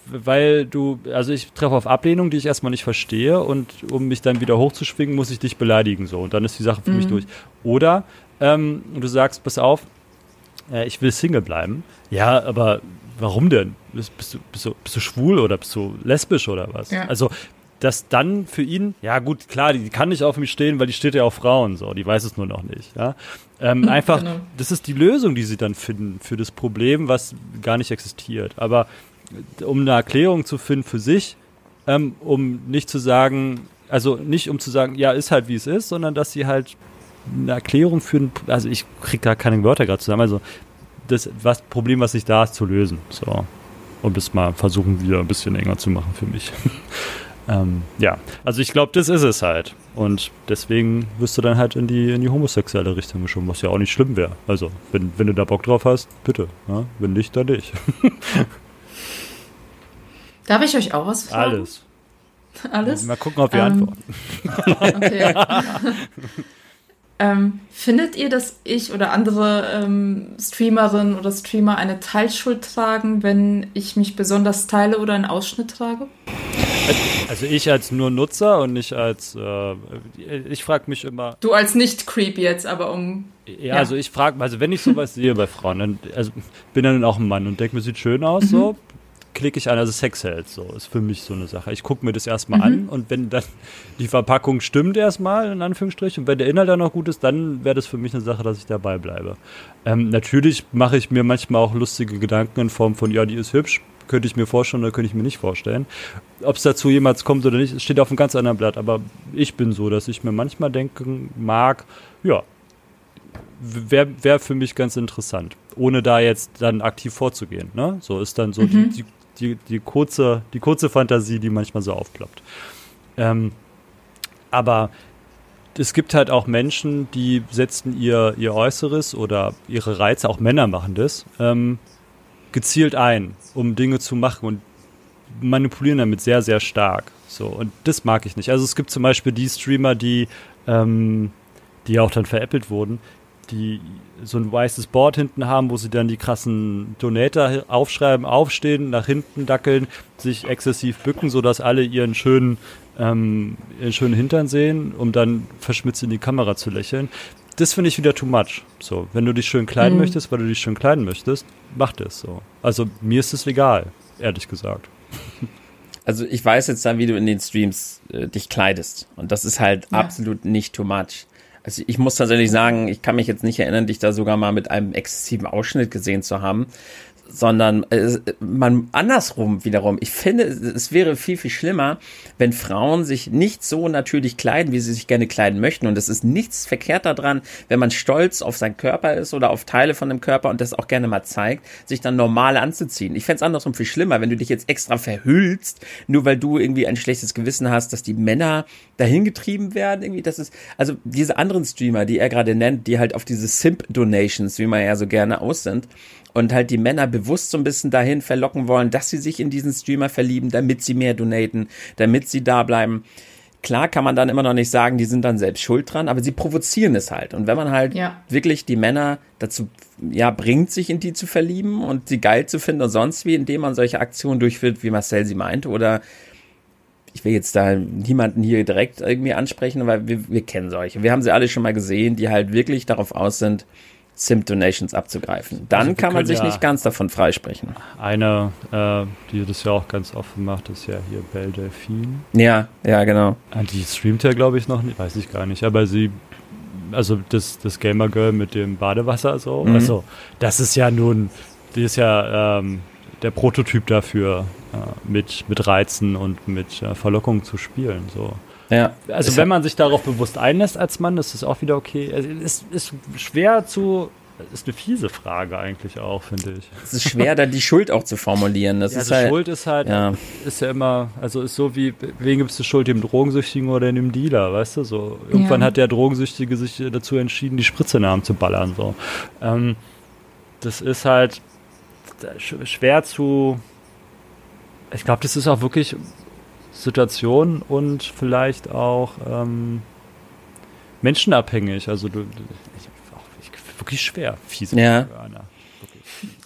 weil du, also ich treffe auf Ablehnung, die ich erstmal nicht verstehe und um mich dann wieder hochzuschwingen, muss ich dich beleidigen so und dann ist die Sache für mhm. mich durch. Oder ähm, du sagst, pass auf, äh, ich will Single bleiben. Ja, aber warum denn? Bist, bist, du, bist, du, bist du schwul oder bist du lesbisch oder was? Ja. Also dass dann für ihn, ja gut, klar, die, die, kann nicht auf mich stehen, weil die steht ja auf Frauen, so, die weiß es nur noch nicht. Ja? Ähm, hm, einfach, genau. das ist die Lösung, die sie dann finden für das Problem, was gar nicht existiert. Aber äh, um eine Erklärung zu finden für sich, ähm, um nicht zu sagen, also nicht um zu sagen, ja, ist halt wie es ist, sondern dass sie halt eine Erklärung für ein, also ich kriege da keine Wörter gerade zusammen, also das was, Problem, was sich da ist, zu lösen. So. Und das mal versuchen, wieder ein bisschen enger zu machen für mich. [laughs] Ähm, ja, also ich glaube, das ist es halt. Und deswegen wirst du dann halt in die, in die homosexuelle Richtung geschoben, was ja auch nicht schlimm wäre. Also, wenn, wenn du da Bock drauf hast, bitte. Ja? Wenn nicht, dann nicht. [laughs] Darf ich euch auch was fragen? Alles. Alles? Mal gucken, ob wir ähm, antworten. [laughs] Okay. ähm, findet ihr, dass ich oder andere ähm, Streamerinnen oder Streamer eine Teilschuld tragen, wenn ich mich besonders teile oder einen Ausschnitt trage? Also ich als nur Nutzer und nicht als, äh, ich frage mich immer. Du als Nicht-Creep jetzt, aber um. Ja, ja. also ich frage, also wenn ich sowas sehe bei Frauen, dann also bin dann auch ein Mann und denke mir, sieht schön aus, mhm. so, klicke ich an, also Sexheld, so, ist für mich so eine Sache. Ich gucke mir das erstmal mhm. an und wenn dann die Verpackung stimmt erstmal, in Anführungsstrichen, und wenn der Inhalt dann noch gut ist, dann wäre das für mich eine Sache, dass ich dabei bleibe. Ähm, natürlich mache ich mir manchmal auch lustige Gedanken in Form von, ja, die ist hübsch, könnte ich mir vorstellen oder könnte ich mir nicht vorstellen. Ob es dazu jemals kommt oder nicht, steht auf einem ganz anderen Blatt. Aber ich bin so, dass ich mir manchmal denken mag, ja, wäre wär für mich ganz interessant, ohne da jetzt dann aktiv vorzugehen. Ne? So ist dann so mhm. die, die, die, kurze, die kurze Fantasie, die manchmal so aufploppt. Ähm, aber es gibt halt auch Menschen, die setzen ihr, ihr Äußeres oder ihre Reize, auch Männer machen das, ähm, gezielt ein, um Dinge zu machen und manipulieren damit sehr, sehr stark. So, und das mag ich nicht. Also es gibt zum Beispiel die Streamer, die, ähm, die auch dann veräppelt wurden, die so ein weißes Board hinten haben, wo sie dann die krassen Donator aufschreiben, aufstehen, nach hinten dackeln, sich exzessiv bücken, sodass alle ihren schönen, ähm, ihren schönen Hintern sehen, um dann verschmitzt in die Kamera zu lächeln das finde ich wieder too much. So, wenn du dich schön kleiden mhm. möchtest, weil du dich schön kleiden möchtest, mach das so. Also mir ist es egal, ehrlich gesagt. Also ich weiß jetzt dann, wie du in den Streams äh, dich kleidest. Und das ist halt ja. absolut nicht too much. Also ich muss tatsächlich sagen, ich kann mich jetzt nicht erinnern, dich da sogar mal mit einem exzessiven Ausschnitt gesehen zu haben sondern äh, man andersrum wiederum. Ich finde, es wäre viel, viel schlimmer, wenn Frauen sich nicht so natürlich kleiden, wie sie sich gerne kleiden möchten. Und es ist nichts verkehrt daran, wenn man stolz auf seinen Körper ist oder auf Teile von dem Körper und das auch gerne mal zeigt, sich dann normal anzuziehen. Ich fände es andersrum viel schlimmer, wenn du dich jetzt extra verhüllst, nur weil du irgendwie ein schlechtes Gewissen hast, dass die Männer dahin getrieben werden. Irgendwie, das ist, also diese anderen Streamer, die er gerade nennt, die halt auf diese Simp-Donations, wie man ja so gerne aus sind, und halt die Männer bewusst so ein bisschen dahin verlocken wollen, dass sie sich in diesen Streamer verlieben, damit sie mehr donaten, damit sie da bleiben. Klar kann man dann immer noch nicht sagen, die sind dann selbst schuld dran, aber sie provozieren es halt. Und wenn man halt ja. wirklich die Männer dazu ja bringt, sich in die zu verlieben und sie geil zu finden und sonst wie, indem man solche Aktionen durchführt, wie Marcel sie meinte, oder ich will jetzt da niemanden hier direkt irgendwie ansprechen, aber wir, wir kennen solche. Wir haben sie alle schon mal gesehen, die halt wirklich darauf aus sind, Simp-Donations abzugreifen. Dann also kann man sich ja nicht ganz davon freisprechen. Eine, äh, die das ja auch ganz offen macht, ist ja hier Belle Delphine. Ja, ja, genau. Ah, die streamt ja, glaube ich, noch nicht, weiß ich gar nicht, aber sie, also das, das Gamer Girl mit dem Badewasser so, mhm. also das ist ja nun, die ist ja ähm, der Prototyp dafür, äh, mit, mit Reizen und mit äh, Verlockungen zu spielen, so. Ja. Also wenn man sich darauf bewusst einlässt als Mann, ist das auch wieder okay. Also, es ist, ist schwer zu ist eine fiese Frage eigentlich auch, finde ich. Es ist schwer, da die Schuld auch zu formulieren. Das ja, ist also halt, Schuld ist halt, ja. ist ja immer, also ist so wie, wen gibt es die Schuld, dem Drogensüchtigen oder dem Dealer, weißt du? So, irgendwann ja. hat der Drogensüchtige sich dazu entschieden, die Spritze in den Arm zu ballern. So. Ähm, das ist halt schwer zu, ich glaube, das ist auch wirklich Situation und vielleicht auch ähm, menschenabhängig. Also du, ich, wirklich schwer, fiese ja.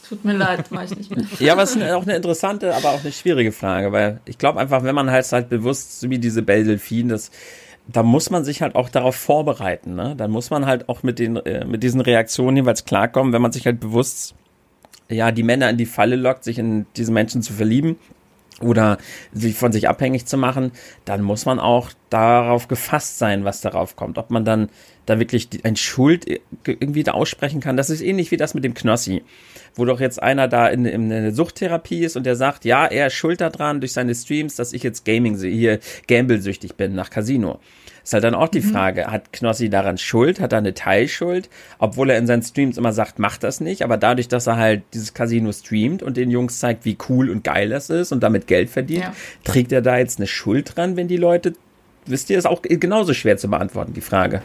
Tut mir leid, weiß ich nicht mehr. [laughs] Ja, aber es ist auch eine interessante, aber auch eine schwierige Frage, weil ich glaube einfach, wenn man halt halt bewusst, so wie diese Belle Delphine, das da muss man sich halt auch darauf vorbereiten. Ne? Dann muss man halt auch mit den äh, mit diesen Reaktionen jeweils klarkommen, wenn man sich halt bewusst ja die Männer in die Falle lockt, sich in diese Menschen zu verlieben oder sich von sich abhängig zu machen, dann muss man auch darauf gefasst sein, was darauf kommt. Ob man dann da wirklich ein Schuld irgendwie da aussprechen kann. Das ist ähnlich wie das mit dem Knossi, wo doch jetzt einer da in, in eine Suchttherapie ist und der sagt, ja, er ist schuld daran durch seine Streams, dass ich jetzt Gaming hier Gamble-süchtig bin nach Casino. Ist halt dann auch die mhm. Frage, hat Knossi daran Schuld? Hat er eine Teilschuld? Obwohl er in seinen Streams immer sagt, macht das nicht. Aber dadurch, dass er halt dieses Casino streamt und den Jungs zeigt, wie cool und geil das ist und damit Geld verdient, ja. trägt er da jetzt eine Schuld dran, wenn die Leute, wisst ihr, ist auch genauso schwer zu beantworten, die Frage.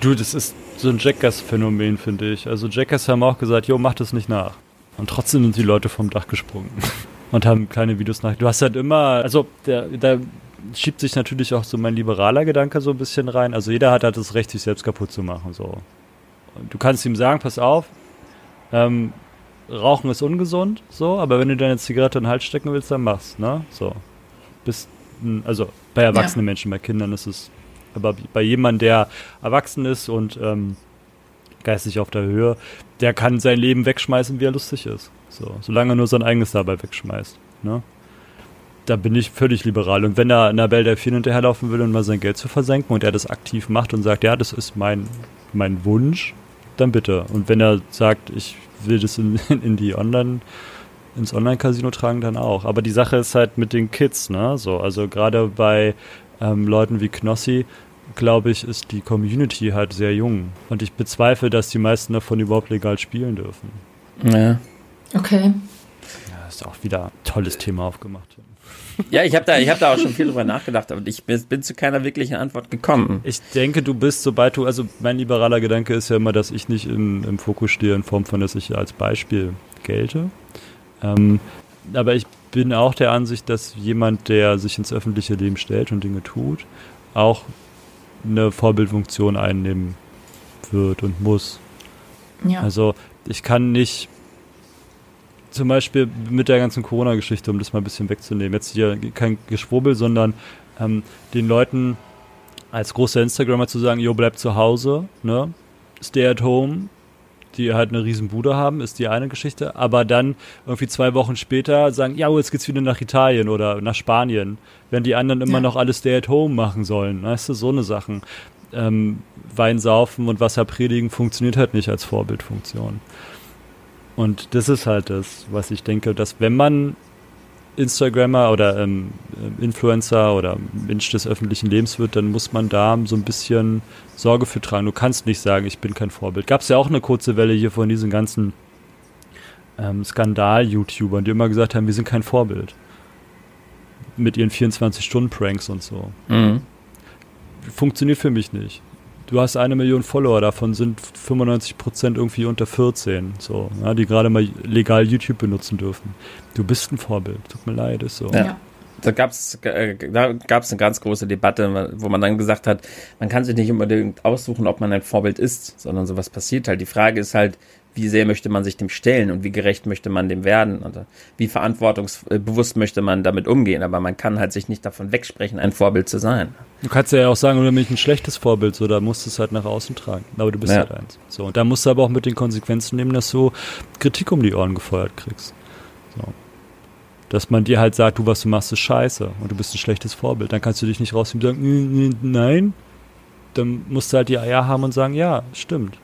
Du, das ist so ein Jackass-Phänomen, finde ich. Also Jackass haben auch gesagt, jo, mach das nicht nach. Und trotzdem sind die Leute vom Dach gesprungen [laughs] und haben kleine Videos nach. Du hast halt immer, also der, der schiebt sich natürlich auch so mein liberaler Gedanke so ein bisschen rein. Also jeder hat halt das Recht, sich selbst kaputt zu machen. So. Und du kannst ihm sagen, pass auf, ähm, Rauchen ist ungesund, so, aber wenn du deine Zigarette in den Hals stecken willst, dann mach's, ne? So. Bis, also bei erwachsenen ja. Menschen, bei Kindern ist es, aber bei jemandem, der erwachsen ist und ähm, geistig auf der Höhe, der kann sein Leben wegschmeißen, wie er lustig ist. So, solange er nur sein eigenes dabei wegschmeißt, ne? Da bin ich völlig liberal. Und wenn er einer Belle Delphine hinterherlaufen will, um mal sein Geld zu versenken und er das aktiv macht und sagt, ja, das ist mein, mein Wunsch, dann bitte. Und wenn er sagt, ich will das in, [laughs] in die Online, ins Online-Casino tragen, dann auch. Aber die Sache ist halt mit den Kids, ne? So, also gerade bei ähm, Leuten wie Knossi, glaube ich, ist die Community halt sehr jung. Und ich bezweifle, dass die meisten davon überhaupt legal spielen dürfen. Ja. Okay. Ja, ist auch wieder ein tolles Thema aufgemacht. Ja, ich habe da, hab da auch schon viel drüber nachgedacht, aber ich bin, bin, zu keiner wirklichen Antwort gekommen. Ich denke, du bist, sobald du, also mein liberaler Gedanke ist ja immer, dass ich nicht in, im Fokus stehe in Form von, dass ich als Beispiel gelte. Ähm, aber ich bin auch der Ansicht, dass jemand, der sich ins öffentliche Leben stellt und Dinge tut, auch eine Vorbildfunktion einnehmen wird und muss. Ja. Also ich kann nicht zum Beispiel mit der ganzen Corona-Geschichte, um das mal ein bisschen wegzunehmen, jetzt hier kein Geschwurbel, sondern ähm, den Leuten als großer Instagrammer zu sagen, jo, bleib zu Hause, ne? Stay at home, die halt eine riesen Bude haben, ist die eine Geschichte. Aber dann irgendwie zwei Wochen später sagen, ja, jetzt geht's wieder nach Italien oder nach Spanien, wenn die anderen immer ja. noch alles Stay at home machen sollen. Weißt du, so eine Sachen. Ähm, Wein saufen und Wasser predigen funktioniert halt nicht als Vorbildfunktion. Und das ist halt das, was ich denke, dass wenn man Instagrammer oder ähm, Influencer oder Mensch des öffentlichen Lebens wird, dann muss man da so ein bisschen Sorge für tragen. Du kannst nicht sagen, ich bin kein Vorbild. Gab es ja auch eine kurze Welle hier von diesen ganzen ähm, Skandal-YouTubern, die immer gesagt haben, wir sind kein Vorbild. Mit ihren 24-Stunden-Pranks und so. Mhm. Funktioniert für mich nicht du hast eine Million Follower, davon sind 95 Prozent irgendwie unter 14, so, ja, die gerade mal legal YouTube benutzen dürfen. Du bist ein Vorbild, tut mir leid, ist so. Ja. Da gab es äh, da gab's eine ganz große Debatte, wo man dann gesagt hat, man kann sich nicht unbedingt aussuchen, ob man ein Vorbild ist, sondern sowas passiert halt. Die Frage ist halt, wie sehr möchte man sich dem stellen und wie gerecht möchte man dem werden oder wie verantwortungsbewusst möchte man damit umgehen. Aber man kann halt sich nicht davon wegsprechen, ein Vorbild zu sein. Du kannst ja auch sagen, oder bin ich ein schlechtes Vorbild, so, da musst du es halt nach außen tragen. Aber du bist ja. halt eins. So, und da musst du aber auch mit den Konsequenzen nehmen, dass du Kritik um die Ohren gefeuert kriegst. So. Dass man dir halt sagt, du, was du machst, ist scheiße und du bist ein schlechtes Vorbild. Dann kannst du dich nicht rausnehmen und sagen, nein. Dann musst du halt die Eier haben und sagen, ja, stimmt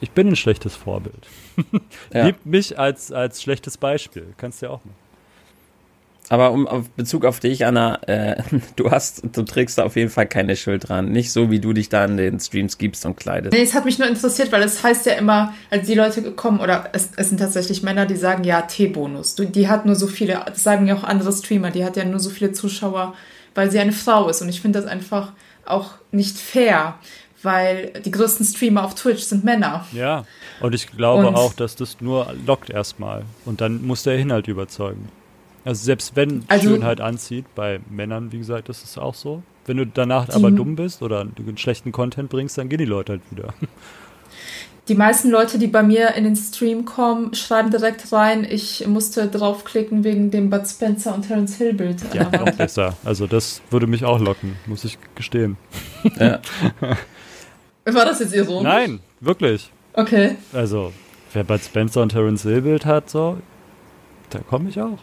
ich bin ein schlechtes Vorbild. [laughs] ja. Liebt mich als, als schlechtes Beispiel. Kannst du ja auch machen. Aber um auf Bezug auf dich, Anna, äh, [laughs] du hast, du trägst da auf jeden Fall keine Schuld dran. Nicht so, wie du dich da in den Streams gibst und kleidest. Nee, es hat mich nur interessiert, weil es heißt ja immer, als die Leute kommen, oder es, es sind tatsächlich Männer, die sagen, ja, T-Bonus. Die hat nur so viele, das sagen ja auch andere Streamer, die hat ja nur so viele Zuschauer, weil sie eine Frau ist. Und ich finde das einfach auch nicht fair weil die größten Streamer auf Twitch sind Männer. Ja, und ich glaube und auch, dass das nur lockt erstmal. Und dann muss der Inhalt überzeugen. Also selbst wenn also, Schönheit anzieht, bei Männern, wie gesagt, ist es auch so. Wenn du danach aber dumm bist oder einen schlechten Content bringst, dann gehen die Leute halt wieder. Die meisten Leute, die bei mir in den Stream kommen, schreiben direkt rein, ich musste draufklicken wegen dem Bud Spencer und Terence Hill Bild. Ja, noch besser. Also das würde mich auch locken, muss ich gestehen. Ja. [laughs] War das jetzt ironisch? Nein, wirklich. Okay. Also, wer Bud Spencer und Terence Hill Bild hat, so, da komme ich auch.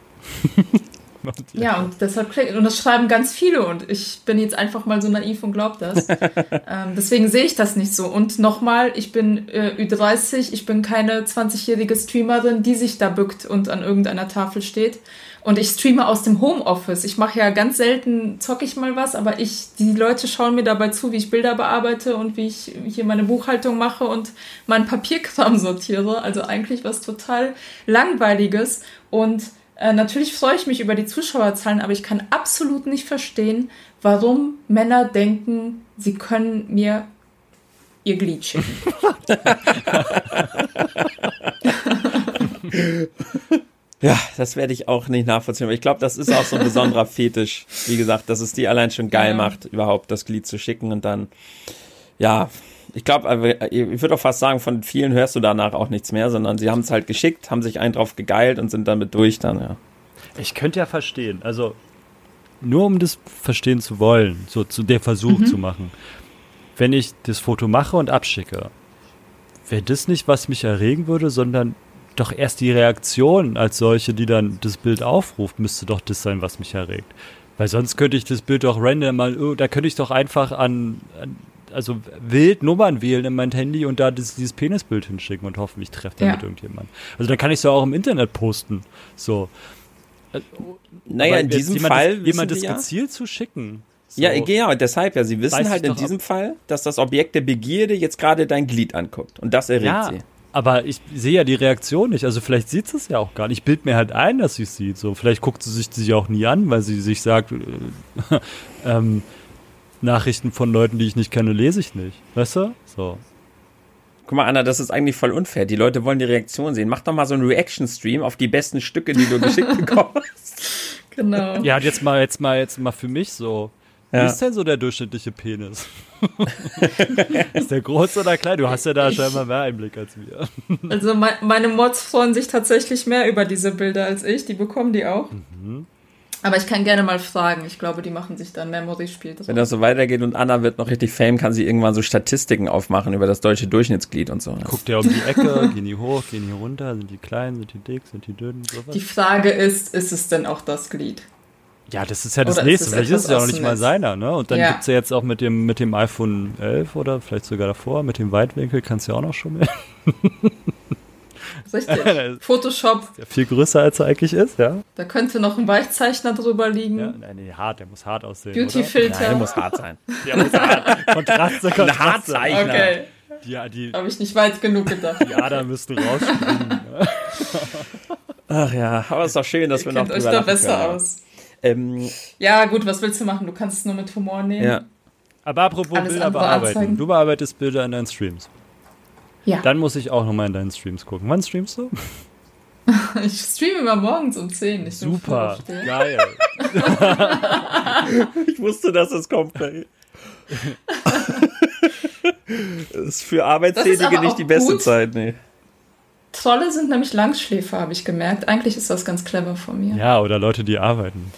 [laughs] ja, und deshalb und das schreiben ganz viele und ich bin jetzt einfach mal so naiv und glaub das. [laughs] ähm, deswegen sehe ich das nicht so. Und nochmal, ich bin äh, Ü30, ich bin keine 20-jährige Streamerin, die sich da bückt und an irgendeiner Tafel steht. Und ich streame aus dem Homeoffice. Ich mache ja ganz selten, zocke ich mal was, aber ich, die Leute schauen mir dabei zu, wie ich Bilder bearbeite und wie ich hier meine Buchhaltung mache und meinen Papierkram [laughs] sortiere. Also eigentlich was total Langweiliges. Und äh, natürlich freue ich mich über die Zuschauerzahlen, aber ich kann absolut nicht verstehen, warum Männer denken, sie können mir ihr Glied schicken. [laughs] Ja, das werde ich auch nicht nachvollziehen. Aber ich glaube, das ist auch so ein besonderer [laughs] Fetisch. Wie gesagt, dass es die allein schon geil ja. macht, überhaupt das Glied zu schicken und dann, ja, ich glaube, ich würde auch fast sagen, von vielen hörst du danach auch nichts mehr, sondern sie haben es halt geschickt, haben sich einen drauf gegeilt und sind damit durch dann, ja. Ich könnte ja verstehen, also nur um das verstehen zu wollen, so zu der Versuch mhm. zu machen. Wenn ich das Foto mache und abschicke, wäre das nicht, was mich erregen würde, sondern doch erst die Reaktion als solche, die dann das Bild aufruft, müsste doch das sein, was mich erregt. Weil sonst könnte ich das Bild doch random mal, oh, da könnte ich doch einfach an, an, also wild Nummern wählen in mein Handy und da das, dieses Penisbild hinschicken und hoffen, ich treffe damit ja. irgendjemand. Also dann kann ich es ja auch im Internet posten. So. Naja, in diesem jemand Fall. Das, jemand das ja? gezielt zu schicken. So. Ja, genau, deshalb ja. Sie wissen halt in diesem ab. Fall, dass das Objekt der Begierde jetzt gerade dein Glied anguckt. Und das erregt ja. sie. Aber ich sehe ja die Reaktion nicht. Also vielleicht sieht sie es ja auch gar nicht. Ich bild mir halt ein, dass sie es sieht. So, vielleicht guckt sie sich die auch nie an, weil sie sich sagt, äh, [laughs] ähm, Nachrichten von Leuten, die ich nicht kenne, lese ich nicht. Weißt du? So. Guck mal, Anna, das ist eigentlich voll unfair. Die Leute wollen die Reaktion sehen. Mach doch mal so einen Reaction-Stream auf die besten Stücke, die du geschickt [laughs] bekommst. Genau. Ja, jetzt mal, jetzt mal, jetzt mal für mich so. Ja. Wie ist denn so der durchschnittliche Penis? [laughs] ist der groß oder klein? Du hast ja da ich, scheinbar mehr Einblick als wir. also me meine Mods freuen sich tatsächlich mehr über diese Bilder als ich. Die bekommen die auch. Mhm. Aber ich kann gerne mal fragen. Ich glaube, die machen sich dann Memory-Spiel. Wenn das so weitergeht und Anna wird noch richtig Fame, kann sie irgendwann so Statistiken aufmachen über das deutsche Durchschnittsglied und so. Guckt ja um die Ecke, gehen die hoch, gehen die runter, sind die klein, sind die dick, sind die dünn, sowas. Die Frage ist, ist es denn auch das Glied? Ja, das ist ja das Oder nächste. es Vielleicht ist es ja auch aus nicht mal seiner, ne? Und dann Ja. gibt's ja jetzt auch mit dem, mit dem iPhone 11 oder vielleicht sogar davor, mit dem Weitwinkel kannst du ja auch noch schummeln. Richtig. [laughs] Photoshop, Ja, viel größer als er eigentlich ist, ja. da könnte noch ein Weichzeichner drüber liegen. ja nein, nee, hart, der muss hart aussehen. Beauty-Filter. Nein, muss hart sein. [laughs] Der muss hart. Kontraste, Ein Kontraste. Hartzeichner. Okay, Die, die, habe ich nicht weit genug gedacht. die Adern müssten rausspringen. Ach ja, aber es ist doch schön, dass Ihr wir noch kennt euch drüber da besser können. aus. Ähm, Ja, gut, was willst du machen? Du kannst es nur mit Humor nehmen. ja. Aber apropos Alles Bilder bearbeiten. anzeigen. Du bearbeitest Bilder in deinen Streams. Ja. Dann muss ich auch nochmal in deinen Streams gucken. Wann streamst du? [laughs] Ich streame immer morgens um 10. Ich Super, geil. [laughs] Ich wusste, dass es kommt. ey. Das ist für Arbeitstätige nicht die beste gut. Zeit, nee. Trolle sind nämlich Langschläfer, habe ich gemerkt. Eigentlich ist das ganz clever von mir. Ja, oder Leute, die arbeiten.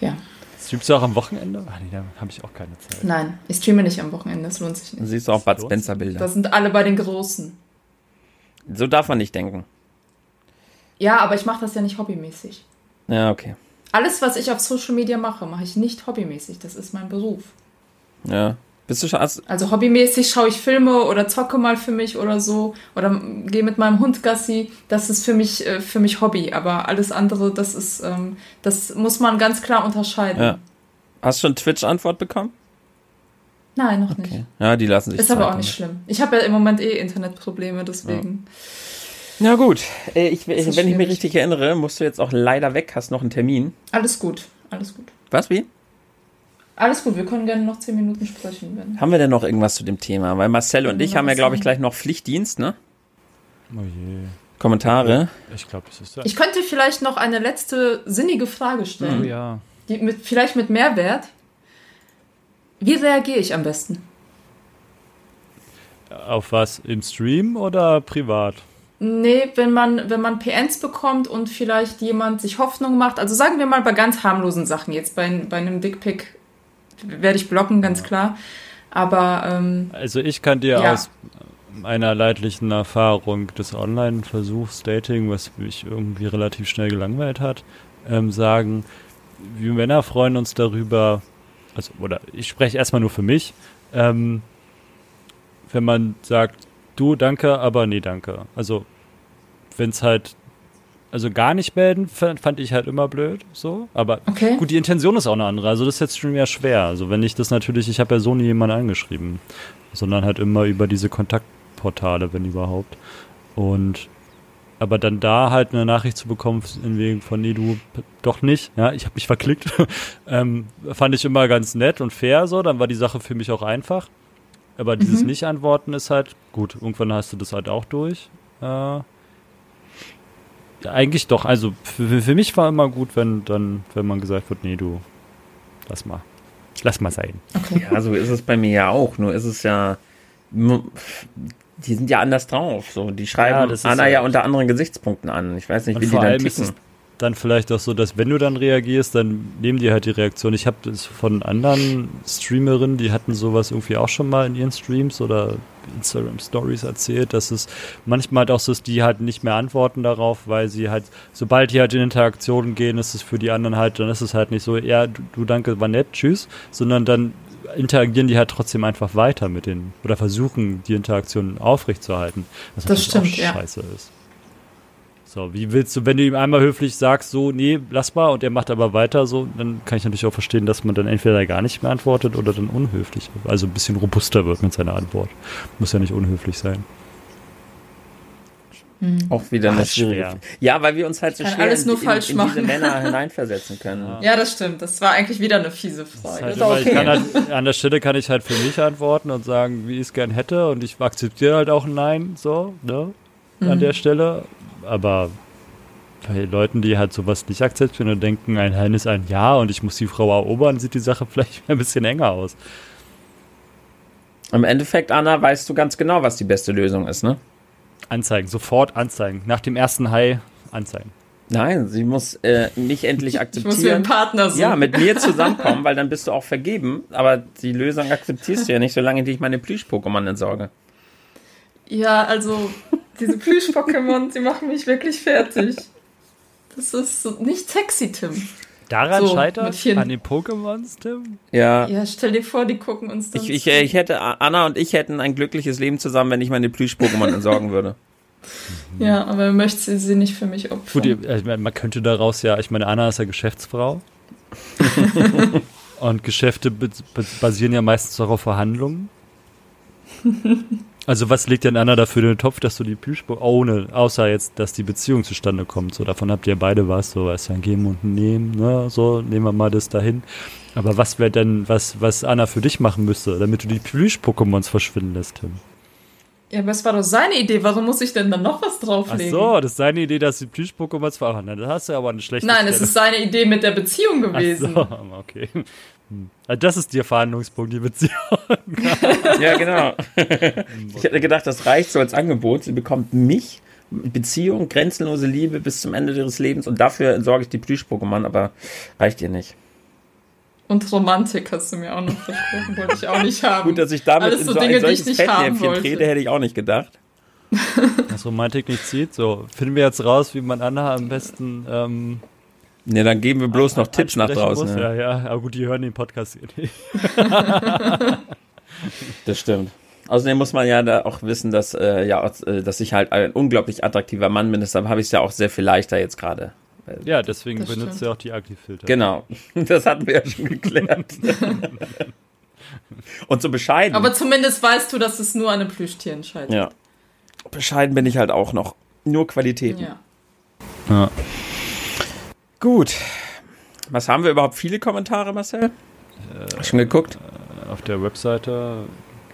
Ja. Streamst du auch am Wochenende? Ach nee, da habe ich auch keine Zeit. Nein, ich streame nicht am Wochenende, das lohnt sich Dann nicht. siehst du auch Bud. Spencer Bilder. Da sind alle bei den Großen. So darf man nicht denken. Ja, aber ich mache das ja nicht hobbymäßig. Ja, okay. Alles, was ich auf Social Media mache, mache ich nicht hobbymäßig. Das ist mein Beruf. Ja. Bist du schon, hast, Also hobbymäßig schaue ich Filme oder zocke mal für mich oder so oder gehe mit meinem Hund Gassi. Das ist für mich äh, für mich Hobby. Aber alles andere, das ist ähm, das muss man ganz klar unterscheiden. ja. Hast du schon Twitch-Antwort bekommen? Nein, noch nicht. Okay. Ja, die lassen sich Ist aber Zeit auch nicht schlimm. Ich habe ja im Moment eh Internetprobleme, deswegen. Ja, gut. Äh, Ich, ist wenn ich mich schwierig. richtig erinnere, musst du jetzt auch leider weg, hast noch einen Termin. Alles gut, alles gut. Was, wie? Alles gut, wir können gerne noch zehn Minuten sprechen. Wenn. Haben wir denn noch irgendwas zu dem Thema? Weil Marcel und ich haben ja, glaube ich, gleich noch Pflichtdienst, ne? Oh je. Kommentare. Ich glaube, es ist ja. Ich könnte vielleicht noch eine letzte sinnige Frage oh stellen, ja. die mit, vielleicht mit Mehrwert. Wie reagiere ich am besten? Auf was? Im Stream oder privat? Nee, wenn man, wenn man PNs bekommt und vielleicht jemand sich Hoffnung macht, also sagen wir mal bei ganz harmlosen Sachen, jetzt bei, bei einem Dickpick werde ich blocken, ganz klar. Aber ähm, Also ich kann dir Ja. aus meiner leidlichen Erfahrung des Online-Versuchs Dating, was mich irgendwie relativ schnell gelangweilt hat, ähm, sagen, wir Männer freuen uns darüber, also oder ich spreche erstmal nur für mich, ähm, wenn man sagt, du danke, aber nee danke. Also wenn es halt also gar nicht melden, fand, ich halt immer blöd, so. Aber Okay. gut, die Intention ist auch eine andere. Also das ist jetzt schon mehr schwer. Also wenn ich das natürlich, ich habe ja so nie jemanden angeschrieben, sondern halt immer über diese Kontaktportale, wenn überhaupt. Und aber dann da halt eine Nachricht zu bekommen, in wegen von, nee, du doch nicht, ja, ich habe mich verklickt, [laughs] ähm, fand ich immer ganz nett und fair so, dann war die Sache für mich auch einfach. Aber dieses Nicht-Antworten ist halt, gut, irgendwann hast du das halt auch durch. Äh, ja, eigentlich doch. Also für, für mich war immer gut, wenn dann, wenn man gesagt wird, nee, du, lass mal. Lass mal sein. okay. Ja, so ist es bei mir ja auch. Nur ist es ja. Die sind ja anders drauf. So, die Ja, schreiben das ist Anna ja- ja unter anderen Gesichtspunkten an. Ich weiß nicht, Und wie die dann allem ist ticken. es dann vielleicht auch so, dass wenn du dann reagierst, dann nehmen die halt die Reaktion. Ich habe das von anderen Streamerinnen, die hatten sowas irgendwie auch schon mal in ihren Streams oder Instagram Stories erzählt, dass es manchmal halt auch so ist, die halt nicht mehr antworten darauf, weil sie halt, sobald die halt in Interaktionen gehen, ist es für die anderen halt, dann ist es halt nicht so, ja, du, du danke, war nett, tschüss, sondern dann interagieren die halt trotzdem einfach weiter mit den oder versuchen die Interaktion aufrechtzuerhalten. Was Das stimmt, ja. scheiße ist. So, wie willst du, wenn du ihm einmal höflich sagst, so, nee, lass mal, und er macht aber weiter, so, dann kann ich natürlich auch verstehen, dass man dann entweder gar nicht mehr antwortet oder dann unhöflich, also ein bisschen robuster wird mit seiner Antwort. Muss ja nicht unhöflich sein. Auch wieder eine Ah, schwer. schwierige. Ja, weil wir uns halt so schwer alles nur in, falsch in, in diese machen. Männer [laughs] hineinversetzen können. Ja, das stimmt. Das war eigentlich wieder eine fiese Frage. halt immer, okay. halt, an der Stelle kann ich halt für mich antworten und sagen, wie ich es gern hätte, und ich akzeptiere halt auch ein Nein, so, ne, an Mhm. der Stelle, aber bei Leuten, die halt sowas nicht akzeptieren und denken, ein Nein ist ein Ja und ich muss die Frau erobern, sieht die Sache [laughs] vielleicht ein bisschen enger aus. Im Endeffekt, Anna, weißt du ganz genau, was die beste Lösung ist, ne? Anzeigen, sofort anzeigen. Nach dem ersten Hi anzeigen. Nein, sie muss äh, mich endlich akzeptieren. [laughs] Ich muss wie ein Partner sein. Ja, mit mir zusammenkommen, weil dann bist du auch vergeben. Aber die Lösung akzeptierst du ja nicht, solange ich meine Plüsch-Pokémon entsorge. Ja, also diese Plüsch-Pokémon, die machen mich wirklich fertig. Das ist so nicht sexy, Tim. Daran so, scheitert an den Pokémons, Tim? Ja. Ja, stell dir vor, die gucken uns dann. Ich, ich, ich hätte, Anna und ich hätten ein glückliches Leben zusammen, wenn ich meine Plüsch-Pokémon entsorgen würde. [laughs] Ja, aber er möchte sie nicht für mich opfern. Gut, äh, man könnte daraus ja, ich meine, Anna ist ja Geschäftsfrau. [laughs] und Geschäfte basieren ja meistens auch auf Verhandlungen. [laughs] Also was legt denn Anna dafür in den Topf, dass du die Plüschburg ohne, außer jetzt, dass die Beziehung zustande kommt, so davon habt ihr beide was, so was ja ein Geben und ein Nehmen, ne, so nehmen wir mal das dahin. Aber was wäre denn, was, was Anna für dich machen müsste, damit du die Plüsch-Pokémons verschwinden lässt, Tim? Ja, aber es war doch seine Idee. Warum muss ich denn dann noch was drauflegen? Ach so, das ist seine Idee, dass die Plüsch-Pokémons verhandeln. Das hast du aber eine schlechte Nein, Stelle. es ist seine Idee mit der Beziehung gewesen. Ach so, [laughs] okay. Also das ist der Verhandlungspunkt, die Beziehung. [laughs] ja, genau. [laughs] Ich hätte gedacht, das reicht so als Angebot. Sie bekommt mich, Beziehung, grenzenlose Liebe bis zum Ende ihres Lebens und dafür entsorge ich die Plüsch-Pokémon, aber reicht ihr nicht. Und Romantik hast du mir auch noch versprochen, wollte ich auch nicht haben. Gut, dass ich damit Alles so in so Dinge, ein solches Fettnäpfchen trete, hätte ich auch nicht gedacht. Dass Romantik nicht zieht, so finden wir jetzt raus, wie man Anna am besten ähm, Ne, dann geben wir bloß noch Tipps nach draußen. Muss, ja. ja, ja, aber gut, die hören den Podcast nicht. [laughs] das stimmt. Außerdem muss man ja da auch wissen, dass, äh, ja, äh, dass ich halt ein unglaublich attraktiver Mann bin. Deshalb habe ich es ja auch sehr viel leichter jetzt gerade. Ja, deswegen das benutzt du auch die Agri-Filter. Genau, [laughs] das hatten wir ja schon geklärt. [laughs] Und so bescheiden. Aber zumindest weißt du, dass es nur an einem Plüschtier entscheidet. Ja. Bescheiden bin ich halt auch noch. Nur Qualitäten. Ja. ja. Gut. Was haben wir überhaupt? Viele Kommentare, Marcel? Äh, Schon geguckt? Äh, auf der Webseite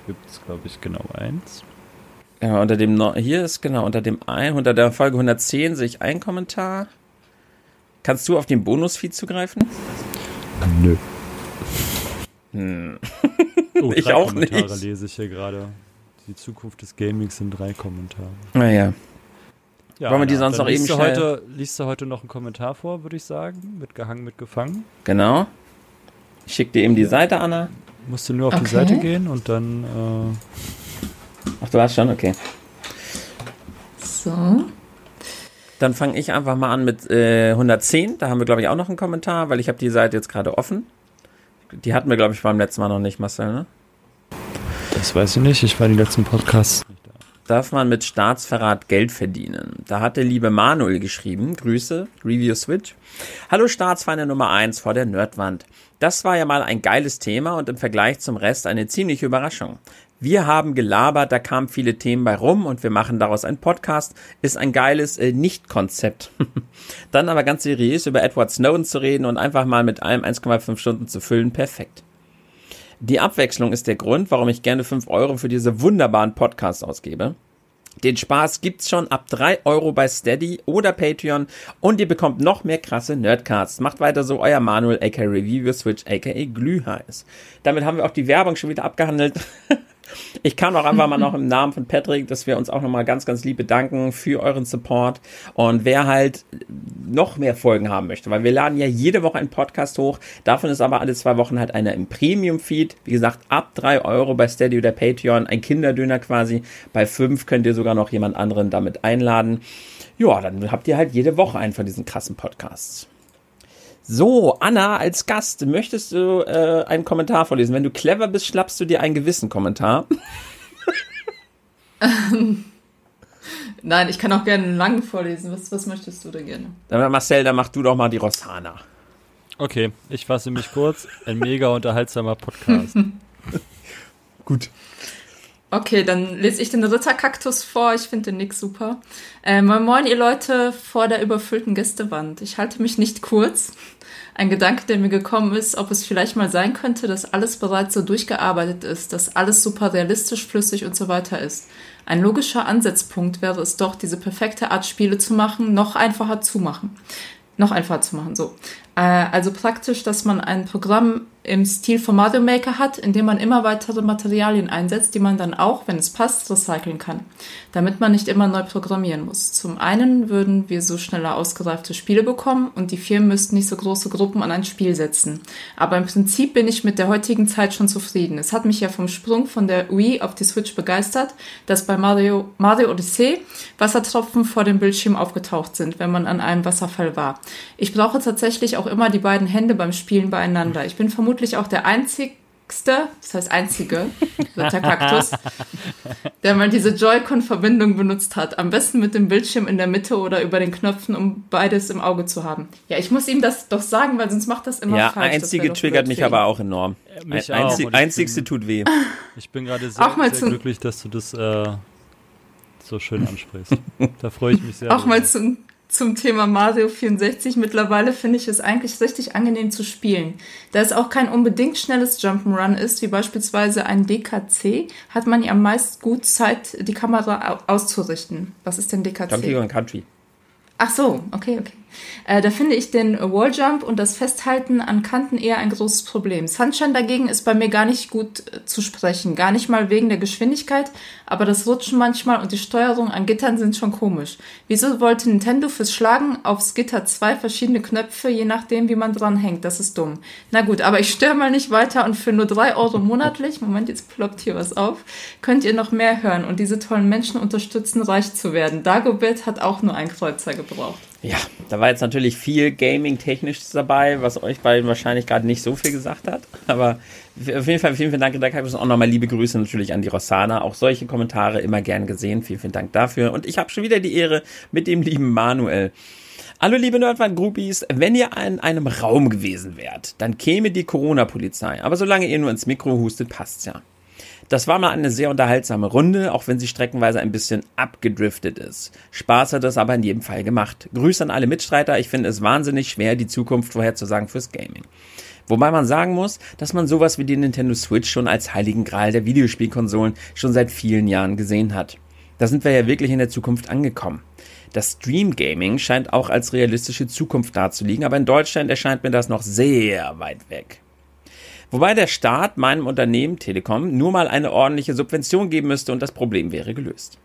gibt es, glaube ich, genau eins. Ja, unter dem, hier ist genau, unter dem ein, unter der Folge 110 sehe ich einen Kommentar. Kannst du auf den Bonusfeed zugreifen? Nö. Hm. Oh, [laughs] ich auch Kommentare nicht. lese ich hier gerade. Die Zukunft des Gamings sind drei Kommentare. Naja. Ah, ja, Wollen wir die sonst noch eben schnell... Heute, liest du heute noch einen Kommentar vor, würde ich sagen? Mit gehangen, mit gefangen. Genau. Ich schicke dir eben die Seite, Anna. Musst du nur auf okay. die Seite gehen und dann... Äh Ach, du hast schon? Okay. So. Dann fange ich einfach mal an mit äh, 110. Da haben wir, glaube ich, auch noch einen Kommentar, weil ich habe die Seite jetzt gerade offen. Die hatten wir, glaube ich, beim letzten Mal noch nicht, Marcel, ne? Das weiß ich nicht. Ich war die letzten Podcasts darf man mit Staatsverrat Geld verdienen. Da hat der liebe Manuel geschrieben, Grüße, Review Switch. Hallo Staatsfeinde Nummer 1 vor der Nerdwand. Das war ja mal ein geiles Thema und im Vergleich zum Rest eine ziemliche Überraschung. Wir haben gelabert, da kamen viele Themen bei rum und wir machen daraus einen Podcast. Ist ein geiles äh, Nicht-Konzept. [laughs] Dann aber ganz seriös über Edward Snowden zu reden und einfach mal mit allem 1,5 Stunden zu füllen, perfekt. Die Abwechslung ist der Grund, warum ich gerne 5 Euro für diese wunderbaren Podcasts ausgebe. Den Spaß gibt's schon ab 3 Euro bei Steady oder Patreon und ihr bekommt noch mehr krasse Nerdcasts. Macht weiter so, euer Manuel, aka Review Switch, aka Glühheiß. Damit haben wir auch die Werbung schon wieder abgehandelt. [laughs] Ich kann auch einfach mal noch im Namen von Patrick, dass wir uns auch nochmal ganz, ganz lieb bedanken für euren Support. Und wer halt noch mehr Folgen haben möchte, weil wir laden ja jede Woche einen Podcast hoch. Davon ist aber alle zwei Wochen halt einer im Premium-Feed. Wie gesagt, ab drei Euro bei Steady oder Patreon, ein Kinderdöner quasi. Bei fünf könnt ihr sogar noch jemand anderen damit einladen. Ja, dann habt ihr halt jede Woche einen von diesen krassen Podcasts. So, Anna, als Gast, möchtest du äh, einen Kommentar vorlesen? Wenn du clever bist, schlappst du dir einen gewissen Kommentar. [laughs] Nein, ich kann auch gerne einen langen vorlesen. Was, was möchtest du denn gerne? Dann Marcel, dann mach du doch mal die Rossana. Okay, ich fasse mich kurz. Ein mega unterhaltsamer Podcast. [laughs] Gut. Okay, dann lese ich den Ritterkaktus vor. Ich finde den Nick super. Äh, moin moin, ihr Leute vor der überfüllten Gästewand. Ich halte mich nicht kurz. Ein Gedanke, der mir gekommen ist, ob es vielleicht mal sein könnte, dass alles bereits so durchgearbeitet ist, dass alles super realistisch, flüssig und so weiter ist. Ein logischer Ansatzpunkt wäre es doch, diese perfekte Art Spiele zu machen, noch einfacher zu machen. Noch einfacher zu machen, so. Äh, also praktisch, dass man ein Programm im Stil von Mario Maker hat, indem man immer weitere Materialien einsetzt, die man dann auch, wenn es passt, recyceln kann, damit man nicht immer neu programmieren muss. Zum einen würden wir so schneller ausgereifte Spiele bekommen und die Firmen müssten nicht so große Gruppen an ein Spiel setzen. Aber im Prinzip bin ich mit der heutigen Zeit schon zufrieden. Es hat mich ja vom Sprung von der Wii auf die Switch begeistert, dass bei Mario, Mario Odyssey Wassertropfen vor dem Bildschirm aufgetaucht sind, wenn man an einem Wasserfall war. Ich brauche tatsächlich auch immer die beiden Hände beim Spielen beieinander. Ich bin vermutlich auch der einzigste, das heißt einzige, [laughs] der Kaktus, der mal diese Joy-Con-Verbindung benutzt hat. Am besten mit dem Bildschirm in der Mitte oder über den Knöpfen, um beides im Auge zu haben. Ja, ich muss ihm das doch sagen, weil sonst macht das immer ja, falsch. Ja, einzige triggert mich aber auch enorm. Äh, mich Ein, auch. einzig, einzigste bin- tut weh. Ich bin gerade sehr, Auch mal sehr glücklich, dass du das äh, so schön ansprichst. da freue ich mich sehr. Auch mal zum, zum Thema Mario 64. Mittlerweile finde ich es eigentlich richtig angenehm zu spielen. Da es auch kein unbedingt schnelles Jump'n'Run ist, wie beispielsweise ein DKC, hat man ja meist gut Zeit, die Kamera au- auszurichten. Was ist denn DKC? Donkey Kong Country. Ach so, okay, okay. Äh, da finde ich den Walljump und das Festhalten an Kanten eher ein großes Problem. Sunshine dagegen ist bei mir gar nicht gut äh, zu sprechen. Gar nicht mal wegen der Geschwindigkeit, aber das Rutschen manchmal und die Steuerung an Gittern sind schon komisch. Wieso wollte Nintendo fürs Schlagen aufs Gitter zwei verschiedene Knöpfe, je nachdem, wie man dran hängt? Das ist dumm. Na gut, aber ich störe mal nicht weiter und für nur drei Euro monatlich, Moment, jetzt ploppt hier was auf, könnt ihr noch mehr hören und diese tollen Menschen unterstützen, reich zu werden. Dagobert hat auch nur ein Kreuzer gebraucht. Ja, da war jetzt natürlich viel Gaming-Technisches dabei, was euch beiden wahrscheinlich gerade nicht so viel gesagt hat. Aber auf jeden Fall vielen, vielen Dank, Redakteur. Und auch nochmal liebe Grüße natürlich an die Rossana. Auch solche Kommentare immer gern gesehen. Vielen, vielen Dank dafür. Und ich habe schon wieder die Ehre mit dem lieben Manuel. Hallo liebe Nerdwand-Groupies, wenn ihr in einem Raum gewesen wärt, dann käme die Corona-Polizei. Aber solange ihr nur ins Mikro hustet, passt's ja. Das war mal eine sehr unterhaltsame Runde, auch wenn sie streckenweise ein bisschen abgedriftet ist. Spaß hat es aber in jedem Fall gemacht. Grüße an alle Mitstreiter, ich finde es wahnsinnig schwer, die Zukunft vorherzusagen fürs Gaming. Wobei man sagen muss, dass man sowas wie die Nintendo Switch schon als heiligen Gral der Videospielkonsolen schon seit vielen Jahren gesehen hat. Da sind wir ja wirklich in der Zukunft angekommen. Das Stream Gaming scheint auch als realistische Zukunft dazuliegen, aber in Deutschland erscheint mir das noch sehr weit weg. Wobei der Staat meinem Unternehmen Telekom nur mal eine ordentliche Subvention geben müsste und das Problem wäre gelöst.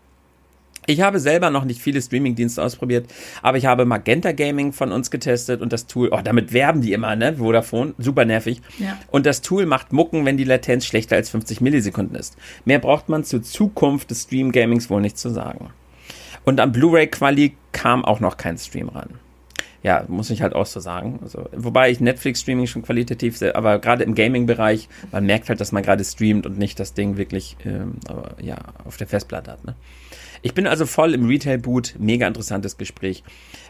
Ich habe selber noch nicht viele Streamingdienste ausprobiert, aber ich habe Magenta Gaming von uns getestet und das Tool, oh, damit werben die immer, ne? Vodafone, super nervig. Ja. Und das Tool macht Mucken, wenn die Latenz schlechter als 50 Millisekunden ist. Mehr braucht man zur Zukunft des Stream Gamings wohl nicht zu sagen. Und am Blu-ray Quali kam auch noch kein Stream ran. Ja, muss ich halt auch so sagen. Also, wobei ich Netflix-Streaming schon qualitativ sehr, aber gerade im Gaming-Bereich, man merkt halt, dass man gerade streamt und nicht das Ding wirklich ähm, aber, ja, auf der Festplatte hat. Ne? Ich bin also voll im Retail-Boot, mega interessantes Gespräch.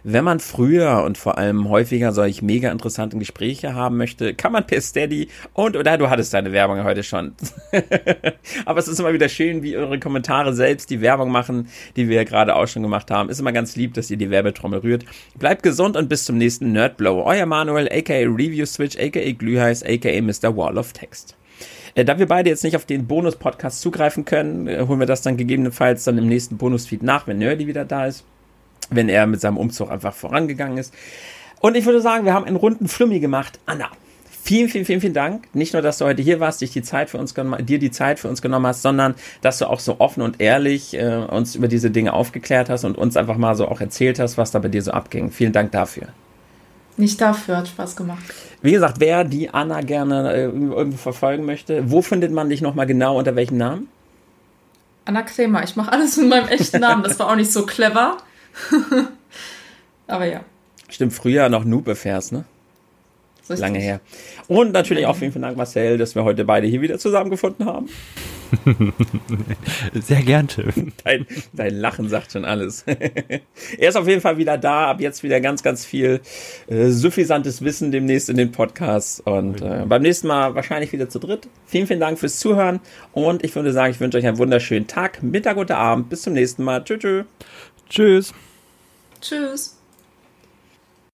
Wenn man früher und vor allem häufiger solch mega interessanten Gespräche haben möchte, kann man per Steady und, oder du hattest deine Werbung heute schon. [laughs] Aber es ist immer wieder schön, wie eure Kommentare selbst die Werbung machen, die wir ja gerade auch schon gemacht haben. Ist immer ganz lieb, dass ihr die Werbetrommel rührt. Bleibt gesund und bis zum nächsten Nerdblow. Euer Manuel, aka Review Switch, aka Glühheiß, aka Mr. Wall of Text. Äh, da wir beide jetzt nicht auf den Bonus-Podcast zugreifen können, äh, holen wir das dann gegebenenfalls dann im nächsten Bonus-Feed nach, wenn Nerdy wieder da ist. Wenn er mit seinem Umzug einfach vorangegangen ist. Und ich würde sagen, wir haben einen runden Flummi gemacht. Anna, vielen, vielen, vielen, vielen Dank. Nicht nur, dass du heute hier warst, dich die Zeit für uns dir die Zeit für uns genommen hast, sondern dass du auch so offen und ehrlich äh, uns über diese Dinge aufgeklärt hast und uns einfach mal so auch erzählt hast, was da bei dir so abging. Vielen Dank dafür. Nicht dafür, hat Spaß gemacht. Wie gesagt, wer die Anna gerne äh, irgendwo verfolgen möchte, wo findet man dich nochmal genau unter welchem Namen? Anna Kremer, ich mache alles mit meinem echten Namen. Das war auch nicht so clever. [laughs] Aber ja. Stimmt, früher noch Noob Affairs, ne? Richtig. Lange her. Und natürlich auch vielen, vielen Dank, Marcel, dass wir heute beide hier wieder zusammengefunden haben. [laughs] Sehr gern, Tim. Dein, dein Lachen sagt schon alles. [laughs] er ist auf jeden Fall wieder da, ab jetzt wieder ganz, ganz viel äh, suffisantes Wissen demnächst in den Podcasts. Und äh, beim nächsten Mal wahrscheinlich wieder zu dritt. Vielen, vielen Dank fürs Zuhören. Und ich würde sagen, ich wünsche euch einen wunderschönen Tag, Mittag oder Abend. Bis zum nächsten Mal. Tschüss. tschüss. Tschüss. Tschüss.